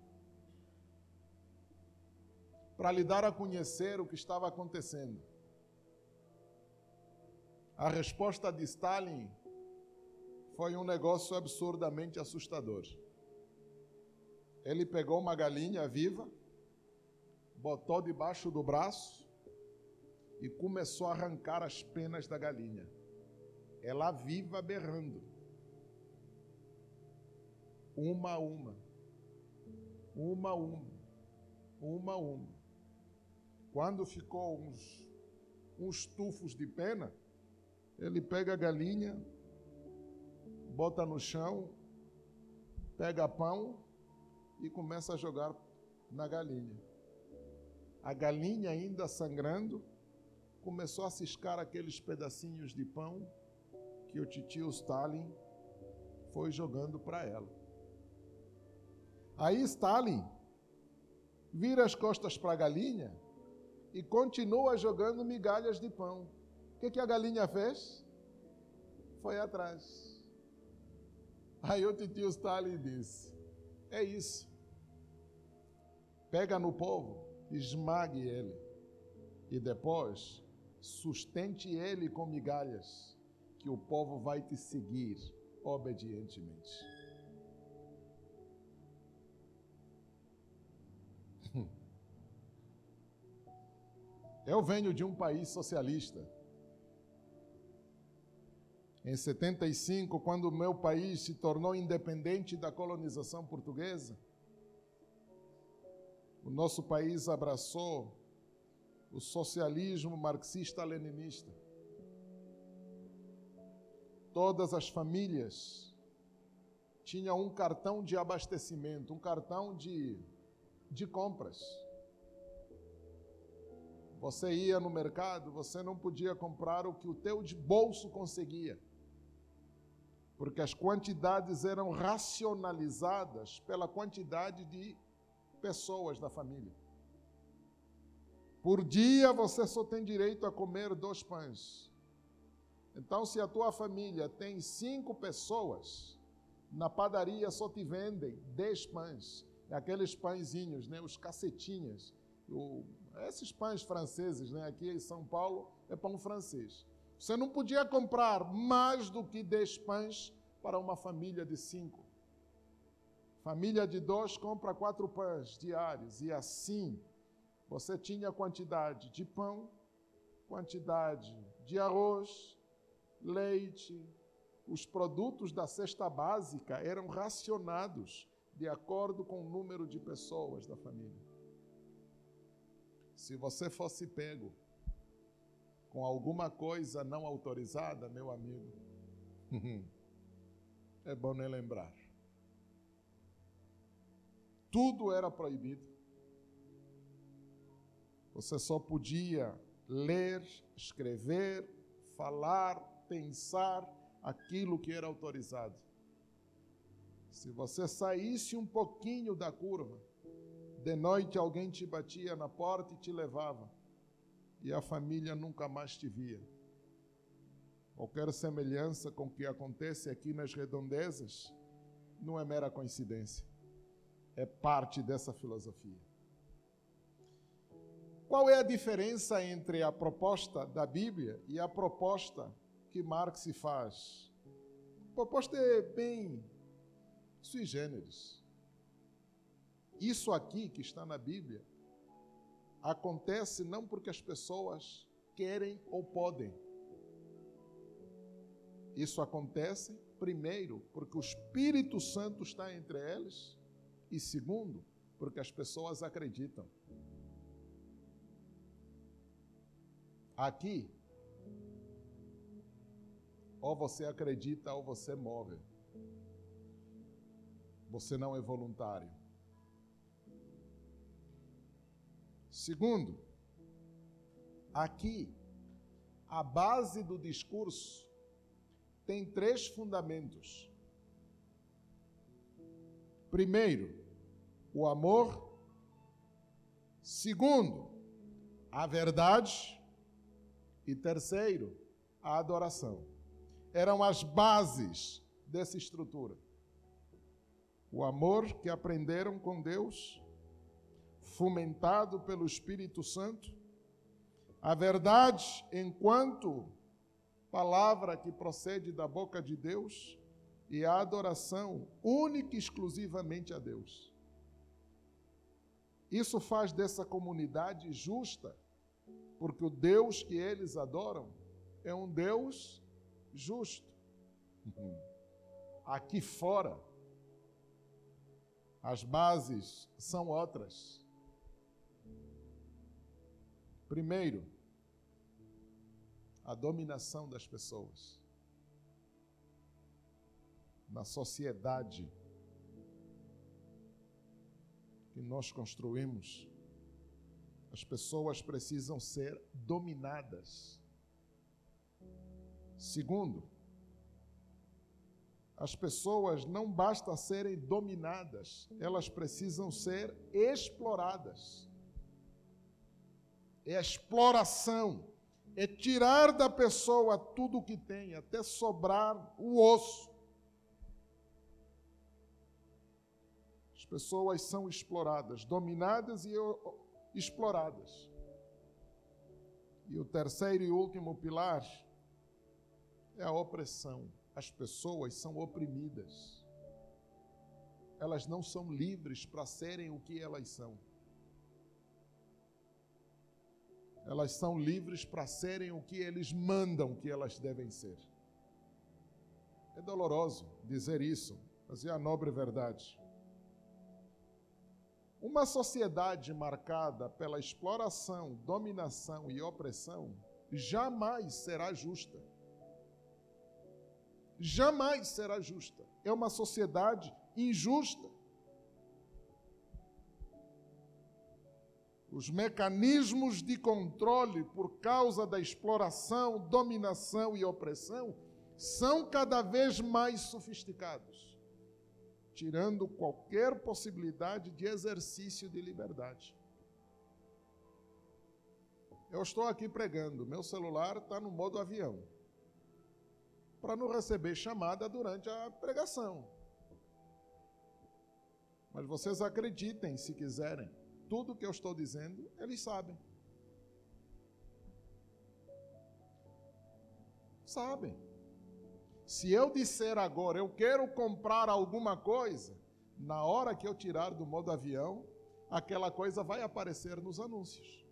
Speaker 1: para lhe dar a conhecer o que estava acontecendo. A resposta de Stalin foi um negócio absurdamente assustador. Ele pegou uma galinha viva, botou debaixo do braço e começou a arrancar as penas da galinha. Ela viva berrando. Uma a uma. Uma a uma. Uma a uma. Quando ficou uns, uns tufos de pena, ele pega a galinha, bota no chão, pega pão e começa a jogar na galinha. A galinha ainda sangrando, começou a ciscar aqueles pedacinhos de pão que o titio Stalin foi jogando para ela. Aí Stalin vira as costas para a galinha e continua jogando migalhas de pão. O que, que a galinha fez? Foi atrás. Aí o titio Stalin disse: É isso. Pega no povo, esmague ele. E depois sustente ele com migalhas, que o povo vai te seguir obedientemente. *laughs* Eu venho de um país socialista. Em 75, quando o meu país se tornou independente da colonização portuguesa, o nosso país abraçou o socialismo marxista-leninista. Todas as famílias tinham um cartão de abastecimento, um cartão de, de compras. Você ia no mercado, você não podia comprar o que o teu bolso conseguia. Porque as quantidades eram racionalizadas pela quantidade de pessoas da família. Por dia você só tem direito a comer dois pães. Então, se a tua família tem cinco pessoas, na padaria só te vendem dez pães. É aqueles pãezinhos, né? os cacetinhas. O, esses pães franceses, né? aqui em São Paulo é pão francês. Você não podia comprar mais do que dez pães para uma família de cinco. Família de dois compra quatro pães diários e assim você tinha quantidade de pão, quantidade de arroz, leite, os produtos da cesta básica eram racionados de acordo com o número de pessoas da família. Se você fosse pego com alguma coisa não autorizada, meu amigo, *laughs* é bom nem lembrar. Tudo era proibido. Você só podia ler, escrever, falar, pensar aquilo que era autorizado. Se você saísse um pouquinho da curva, de noite alguém te batia na porta e te levava, e a família nunca mais te via. Qualquer semelhança com o que acontece aqui nas redondezas não é mera coincidência, é parte dessa filosofia. Qual é a diferença entre a proposta da Bíblia e a proposta que Marx faz? A proposta é bem sui generis. Isso aqui que está na Bíblia acontece não porque as pessoas querem ou podem. Isso acontece, primeiro, porque o Espírito Santo está entre elas, e segundo, porque as pessoas acreditam. Aqui, ou você acredita ou você morre. Você não é voluntário. Segundo, aqui, a base do discurso tem três fundamentos. Primeiro, o amor. Segundo, a verdade. E terceiro, a adoração. Eram as bases dessa estrutura. O amor que aprenderam com Deus, fomentado pelo Espírito Santo, a verdade enquanto palavra que procede da boca de Deus e a adoração única e exclusivamente a Deus. Isso faz dessa comunidade justa porque o Deus que eles adoram é um Deus justo. *laughs* Aqui fora, as bases são outras. Primeiro, a dominação das pessoas. Na sociedade que nós construímos, as pessoas precisam ser dominadas. Segundo, as pessoas não basta serem dominadas, elas precisam ser exploradas. É a exploração, é tirar da pessoa tudo o que tem, até sobrar o osso. As pessoas são exploradas, dominadas e exploradas. E o terceiro e último pilar é a opressão. As pessoas são oprimidas. Elas não são livres para serem o que elas são. elas são livres para serem o que eles mandam que elas devem ser. É doloroso dizer isso, mas é a nobre verdade. Uma sociedade marcada pela exploração, dominação e opressão jamais será justa. Jamais será justa. É uma sociedade injusta. Os mecanismos de controle por causa da exploração, dominação e opressão são cada vez mais sofisticados tirando qualquer possibilidade de exercício de liberdade. Eu estou aqui pregando, meu celular está no modo avião, para não receber chamada durante a pregação. Mas vocês acreditem se quiserem, tudo que eu estou dizendo, eles sabem. Sabem. Se eu disser agora, eu quero comprar alguma coisa, na hora que eu tirar do modo avião, aquela coisa vai aparecer nos anúncios.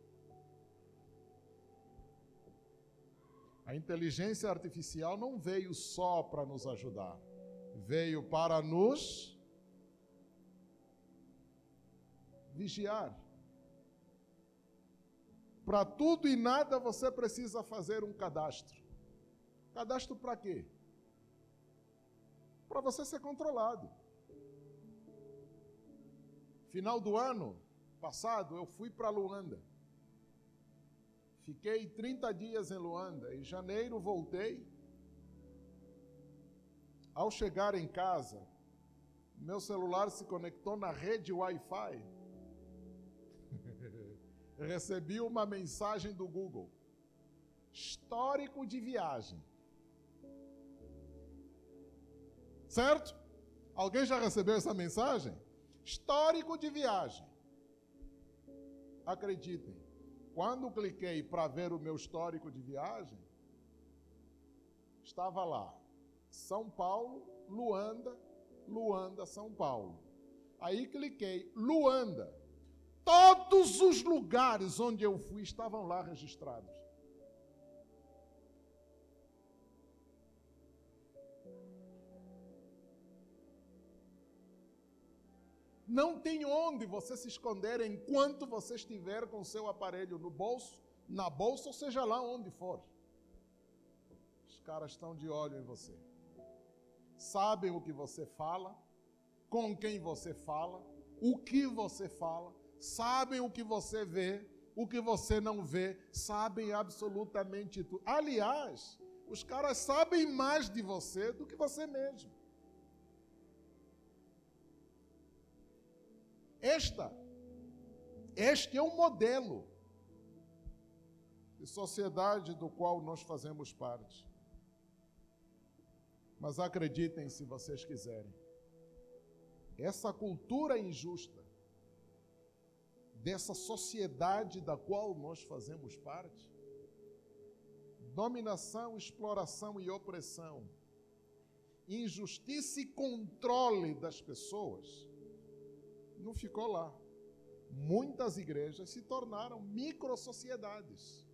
Speaker 1: A inteligência artificial não veio só para nos ajudar, veio para nos vigiar. Para tudo e nada você precisa fazer um cadastro. Cadastro para quê? Para você ser controlado. Final do ano passado, eu fui para Luanda. Fiquei 30 dias em Luanda. Em janeiro voltei. Ao chegar em casa, meu celular se conectou na rede Wi-Fi. *laughs* Recebi uma mensagem do Google. Histórico de viagem. Certo? Alguém já recebeu essa mensagem? Histórico de viagem. Acreditem, quando cliquei para ver o meu histórico de viagem, estava lá São Paulo, Luanda, Luanda, São Paulo. Aí cliquei Luanda. Todos os lugares onde eu fui estavam lá registrados. Não tem onde você se esconder enquanto você estiver com seu aparelho no bolso, na bolsa, ou seja lá onde for. Os caras estão de olho em você. Sabem o que você fala, com quem você fala, o que você fala, sabem o que você vê, o que você não vê, sabem absolutamente tudo. Aliás, os caras sabem mais de você do que você mesmo. Esta, este é o modelo de sociedade do qual nós fazemos parte. Mas acreditem se vocês quiserem, essa cultura injusta, dessa sociedade da qual nós fazemos parte, dominação, exploração e opressão, injustiça e controle das pessoas, não ficou lá. Muitas igrejas se tornaram micro-sociedades,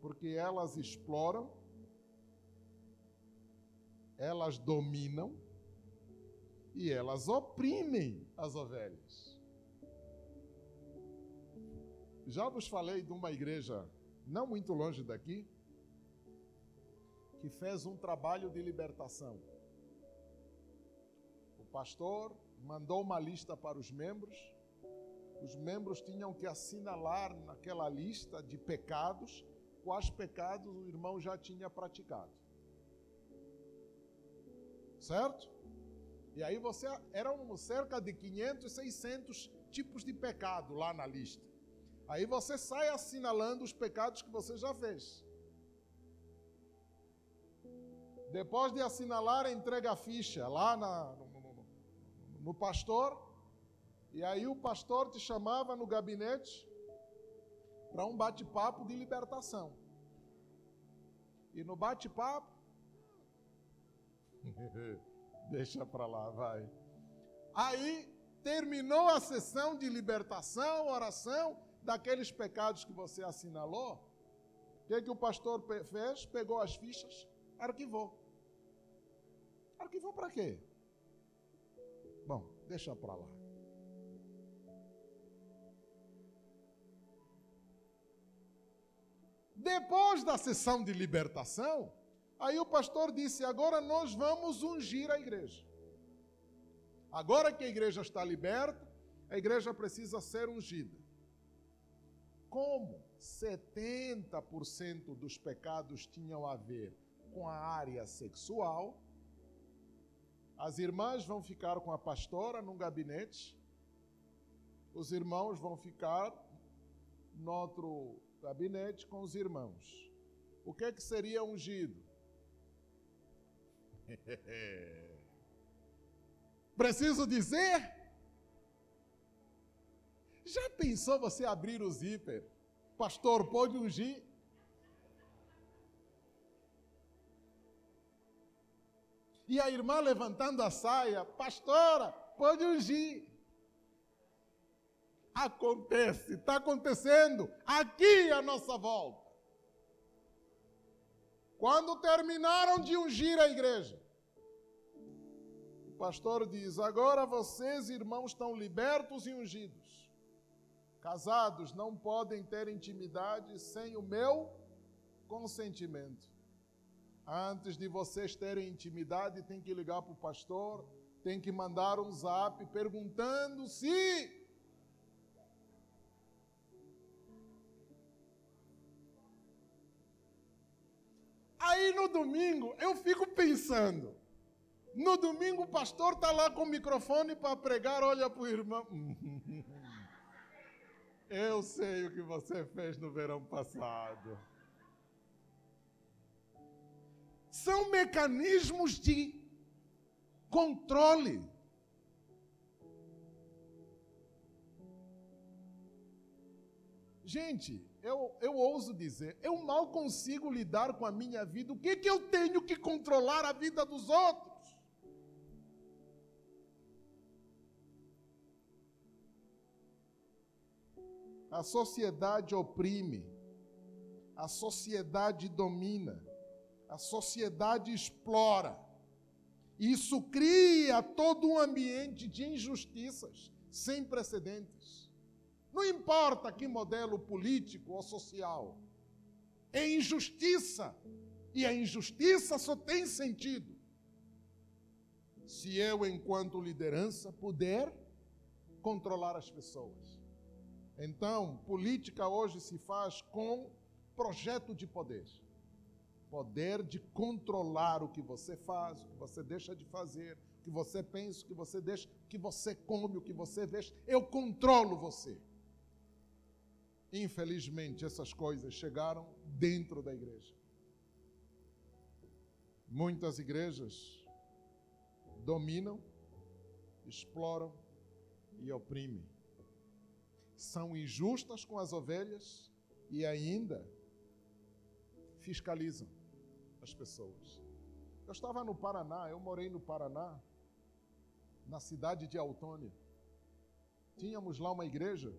Speaker 1: porque elas exploram, elas dominam e elas oprimem as ovelhas. Já vos falei de uma igreja não muito longe daqui, que fez um trabalho de libertação. O pastor mandou uma lista para os membros. Os membros tinham que assinalar naquela lista de pecados quais pecados o irmão já tinha praticado. Certo? E aí você eram cerca de 500, 600 tipos de pecado lá na lista. Aí você sai assinalando os pecados que você já fez. Depois de assinalar, entrega a ficha lá na, no pastor, e aí o pastor te chamava no gabinete para um bate-papo de libertação. E no bate-papo, *laughs* deixa para lá, vai. Aí terminou a sessão de libertação, oração, daqueles pecados que você assinalou, o que, que o pastor fez? Pegou as fichas, arquivou. Arquivou para quê? Deixa para lá. Depois da sessão de libertação, aí o pastor disse: agora nós vamos ungir a igreja. Agora que a igreja está liberta, a igreja precisa ser ungida. Como 70% dos pecados tinham a ver com a área sexual, as irmãs vão ficar com a pastora num gabinete, os irmãos vão ficar no outro gabinete com os irmãos. O que é que seria ungido? *laughs* Preciso dizer? Já pensou você abrir o zíper? Pastor, pode ungir? E a irmã levantando a saia, pastora, pode ungir. Acontece, está acontecendo aqui à nossa volta. Quando terminaram de ungir a igreja, o pastor diz: agora vocês, irmãos, estão libertos e ungidos. Casados não podem ter intimidade sem o meu consentimento. Antes de vocês terem intimidade, tem que ligar para o pastor, tem que mandar um zap perguntando se. Aí no domingo eu fico pensando. No domingo o pastor está lá com o microfone para pregar, olha para o irmão. *laughs* Eu sei o que você fez no verão passado são mecanismos de controle. Gente, eu, eu ouso dizer, eu mal consigo lidar com a minha vida. O que, que eu tenho que controlar a vida dos outros? A sociedade oprime, a sociedade domina a sociedade explora. Isso cria todo um ambiente de injustiças sem precedentes. Não importa que modelo político ou social, é injustiça. E a injustiça só tem sentido se eu, enquanto liderança, puder controlar as pessoas. Então, política hoje se faz com projeto de poder poder de controlar o que você faz, o que você deixa de fazer, o que você pensa, o que você deixa, o que você come, o que você deixa. Eu controlo você. Infelizmente, essas coisas chegaram dentro da igreja. Muitas igrejas dominam, exploram e oprimem. São injustas com as ovelhas e ainda fiscalizam as pessoas. Eu estava no Paraná, eu morei no Paraná, na cidade de Autônia. Tínhamos lá uma igreja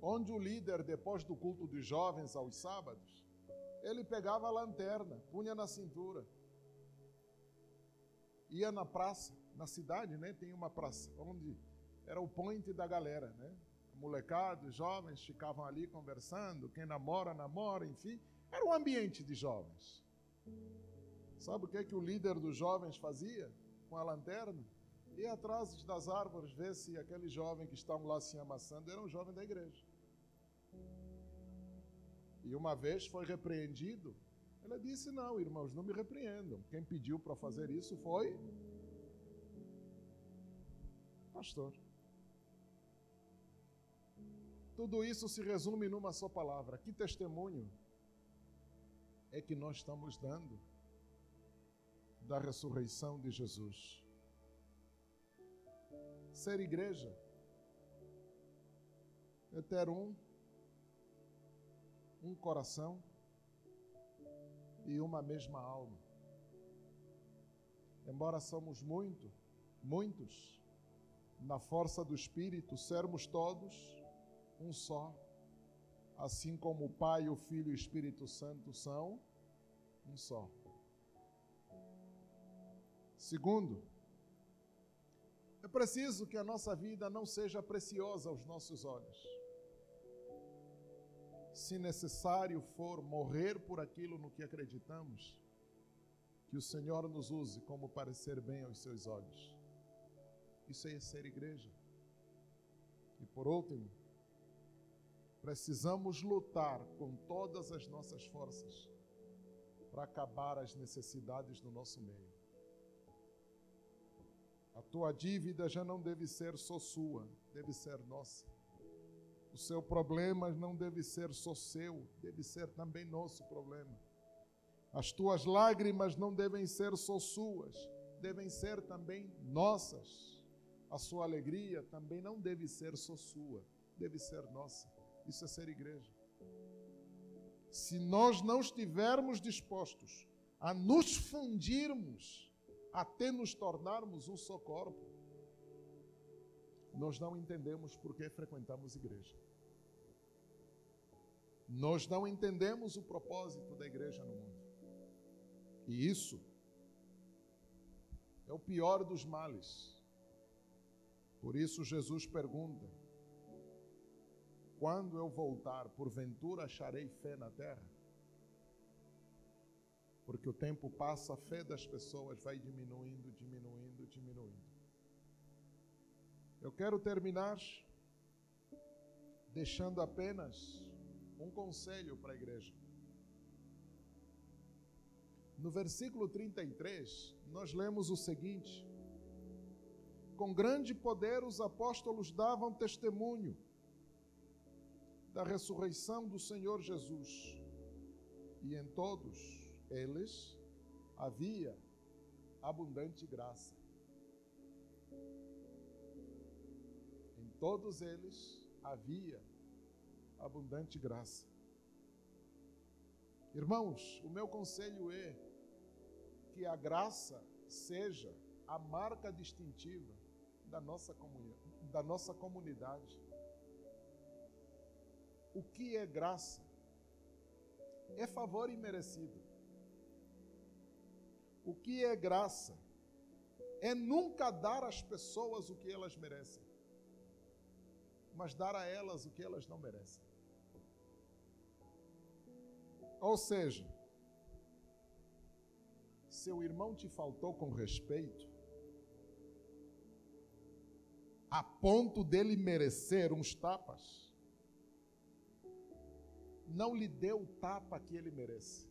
Speaker 1: onde o líder, depois do culto dos jovens aos sábados, ele pegava a lanterna, punha na cintura, ia na praça, na cidade, né? Tem uma praça onde era o point da galera, né? Molecado, jovens ficavam ali conversando, quem namora, namora, enfim. Era um ambiente de jovens. Sabe o que, é que o líder dos jovens fazia com a lanterna? Ia atrás das árvores ver se aquele jovem que estavam lá se amassando era um jovem da igreja. E uma vez foi repreendido. Ela disse: Não, irmãos, não me repreendam. Quem pediu para fazer isso foi pastor. Tudo isso se resume numa só palavra. Que testemunho é que nós estamos dando da ressurreição de Jesus. Ser igreja é ter um, um coração e uma mesma alma. Embora somos muito, muitos, na força do Espírito, sermos todos um só assim como o Pai, o Filho e o Espírito Santo são um só. Segundo, é preciso que a nossa vida não seja preciosa aos nossos olhos. Se necessário for morrer por aquilo no que acreditamos, que o Senhor nos use como parecer bem aos seus olhos. Isso é ser igreja. E por último, precisamos lutar com todas as nossas forças para acabar as necessidades do nosso meio. A tua dívida já não deve ser só sua, deve ser nossa. O seu problema não deve ser só seu, deve ser também nosso problema. As tuas lágrimas não devem ser só suas, devem ser também nossas. A sua alegria também não deve ser só sua, deve ser nossa. Isso é ser igreja. Se nós não estivermos dispostos a nos fundirmos, até nos tornarmos um só corpo, nós não entendemos por que frequentamos igreja. Nós não entendemos o propósito da igreja no mundo. E isso é o pior dos males. Por isso Jesus pergunta: Quando eu voltar, porventura acharei fé na terra? Porque o tempo passa, a fé das pessoas vai diminuindo, diminuindo, diminuindo. Eu quero terminar deixando apenas um conselho para a igreja. No versículo 33, nós lemos o seguinte: com grande poder os apóstolos davam testemunho da ressurreição do Senhor Jesus. E em todos eles havia abundante graça. Em todos eles havia abundante graça. Irmãos, o meu conselho é que a graça seja a marca distintiva da nossa, comunidade. O que é graça? É favor imerecido. O que é graça? É nunca dar às pessoas o que elas merecem, mas dar a elas o que elas não merecem. Ou seja, seu irmão te faltou com respeito, a ponto dele merecer uns tapas, não lhe dê o tapa que ele merece.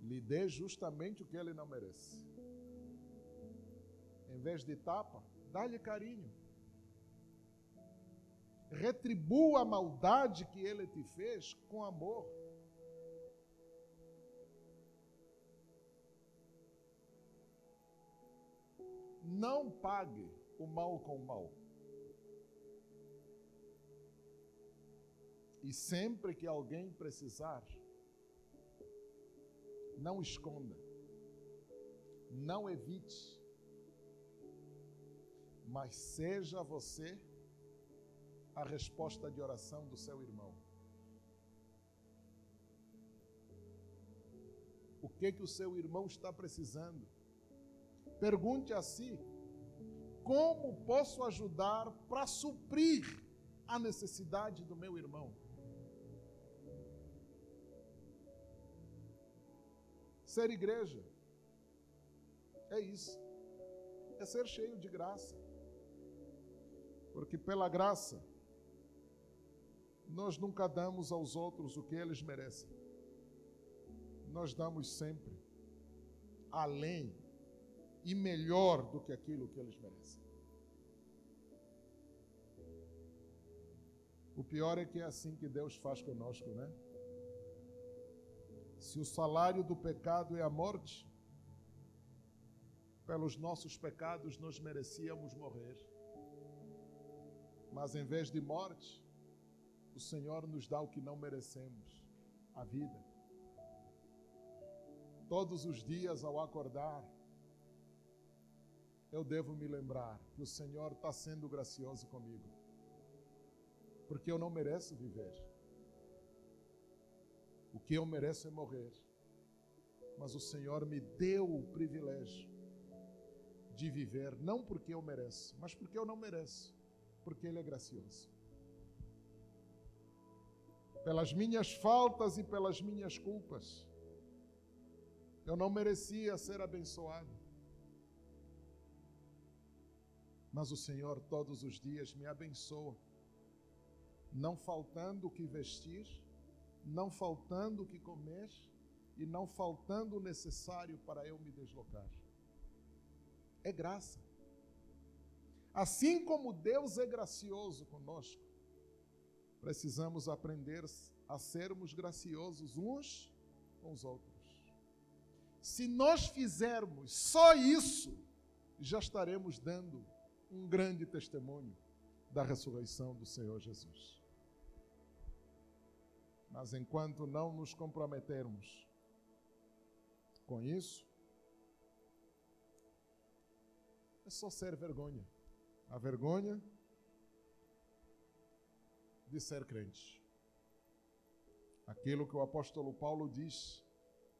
Speaker 1: Lhe dê justamente o que ele não merece. Em vez de tapa, dá-lhe carinho. Retribua a maldade que ele te fez com amor. Não pague o mal com o mal. E sempre que alguém precisar, não esconda, não evite, mas seja você a resposta de oração do seu irmão. O que que o seu irmão está precisando? Pergunte a si: como posso ajudar para suprir a necessidade do meu irmão? Ser igreja é isso, é ser cheio de graça, porque pela graça nós nunca damos aos outros o que eles merecem, nós damos sempre além e melhor do que aquilo que eles merecem. O pior é que é assim que Deus faz conosco, né? Se o salário do pecado é a morte, pelos nossos pecados nós merecíamos morrer. Mas em vez de morte, o Senhor nos dá o que não merecemos a vida. Todos os dias ao acordar, eu devo me lembrar que o Senhor está sendo gracioso comigo. porque eu não mereço viver. O que eu mereço é morrer. Mas o Senhor me deu o privilégio de viver, não porque eu mereço, mas porque eu não mereço, porque Ele é gracioso. Pelas minhas faltas e pelas minhas culpas, eu não merecia ser abençoado. Mas o Senhor todos os dias me abençoa, não faltando o que vestir, não faltando o que comer e não faltando o necessário para eu me deslocar. É graça. Assim como Deus é gracioso conosco, precisamos aprender a sermos graciosos uns com os outros. Se nós fizermos só isso, já estaremos dando um grande testemunho da ressurreição do Senhor Jesus. Mas enquanto não nos comprometermos com isso, é só ser vergonha. A vergonha de ser crente. Aquilo que o apóstolo Paulo diz,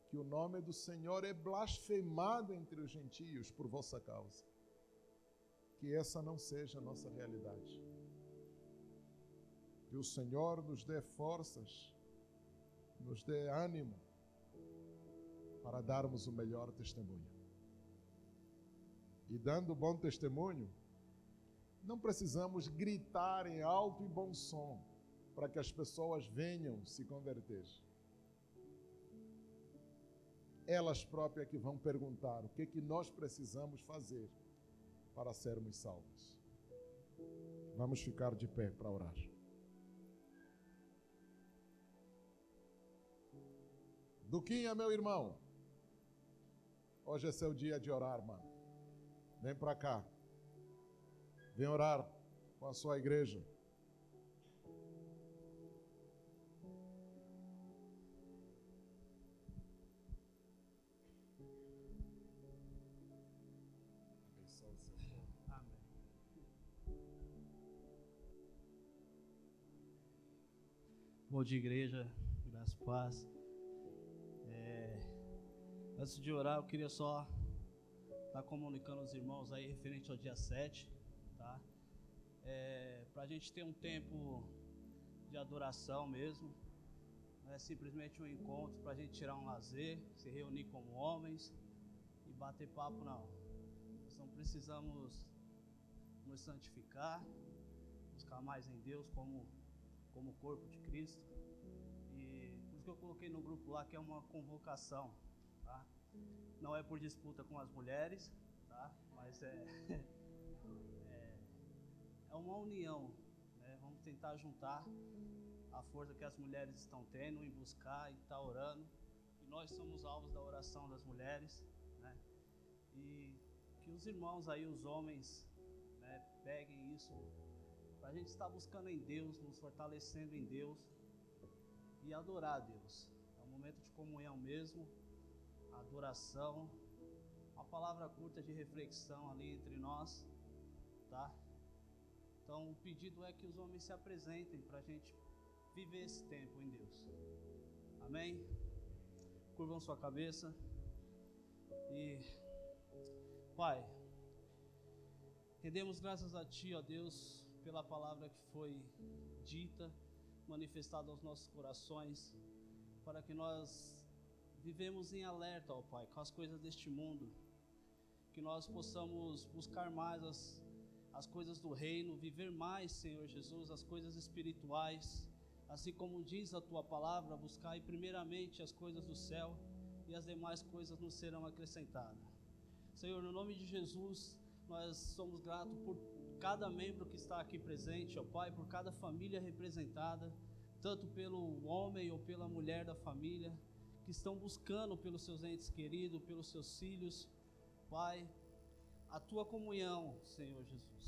Speaker 1: que o nome do Senhor é blasfemado entre os gentios por vossa causa. Que essa não seja a nossa realidade. Que o Senhor nos dê forças, nos dê ânimo para darmos o melhor testemunho. E dando bom testemunho, não precisamos gritar em alto e bom som para que as pessoas venham se converter. Elas próprias que vão perguntar o que, que nós precisamos fazer para sermos salvos. Vamos ficar de pé para orar. Duquinha, meu irmão, hoje é seu dia de orar, mano. Vem para cá. Vem orar com a sua igreja.
Speaker 3: Bom dia, igreja. Graças paz. Antes de orar, eu queria só estar tá comunicando aos irmãos aí referente ao dia 7 tá? É, para a gente ter um tempo de adoração mesmo, não é simplesmente um encontro para a gente tirar um lazer, se reunir como homens e bater papo, não. Nós não precisamos nos santificar, buscar mais em Deus como, como corpo de Cristo. E por isso que eu coloquei no grupo lá que é uma convocação, tá? Não é por disputa com as mulheres, tá? Mas *laughs* é é uma união. Né? Vamos tentar juntar a força que as mulheres estão tendo em buscar e estar tá orando. E nós somos alvos da oração das mulheres. Né? E que os irmãos aí, os homens, né, peguem isso para a gente estar buscando em Deus, nos fortalecendo em Deus e adorar a Deus. É um momento de comunhão mesmo, adoração, uma palavra curta de reflexão ali entre nós, tá? Então, o pedido é que os homens se apresentem para a gente viver esse tempo em Deus. Amém? Curvam sua cabeça. E, Pai, rendemos graças a Ti, ó Deus, pela palavra que foi dita, manifestada aos nossos corações, para que nós vivemos em alerta, ó Pai, com as coisas deste mundo, que nós possamos buscar mais as as coisas do reino, viver mais, Senhor Jesus, as coisas espirituais, assim como diz a tua palavra, buscai primeiramente as coisas do céu e as demais coisas nos serão acrescentadas. Senhor, no nome de Jesus, nós somos gratos por cada membro que está aqui presente, ó Pai, por cada família representada, tanto pelo homem ou pela mulher da família, que estão buscando pelos seus entes queridos, pelos seus filhos, Pai, a tua comunhão, Senhor Jesus.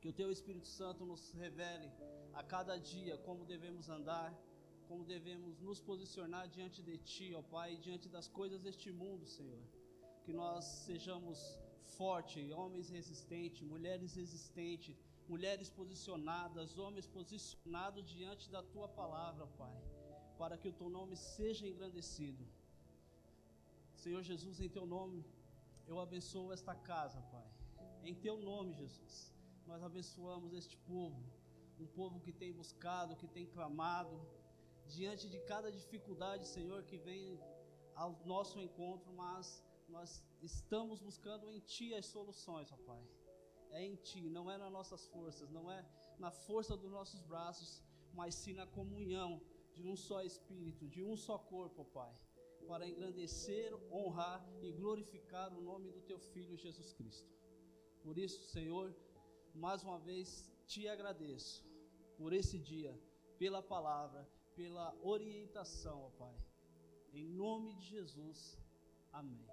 Speaker 3: Que o teu Espírito Santo nos revele a cada dia como devemos andar, como devemos nos posicionar diante de ti, ó Pai, diante das coisas deste mundo, Senhor. Que nós sejamos fortes, homens resistentes, mulheres resistentes, mulheres posicionadas, homens posicionados diante da tua palavra, Pai, para que o teu nome seja engrandecido. Senhor Jesus, em teu nome, eu abençoo esta casa, Pai. Em teu nome, Jesus, nós abençoamos este povo, um povo que tem buscado, que tem clamado, diante de cada dificuldade, Senhor, que vem ao nosso encontro, mas nós estamos buscando em Ti as soluções, ó Pai. É em Ti, não é nas nossas forças, não é na força dos nossos braços, mas sim na comunhão de um só Espírito, de um só corpo, Pai, para engrandecer, honrar e glorificar o nome do Teu Filho Jesus Cristo. Por isso, Senhor, mais uma vez te agradeço por esse dia, pela palavra, pela orientação, ó Pai. Em nome de Jesus, amém.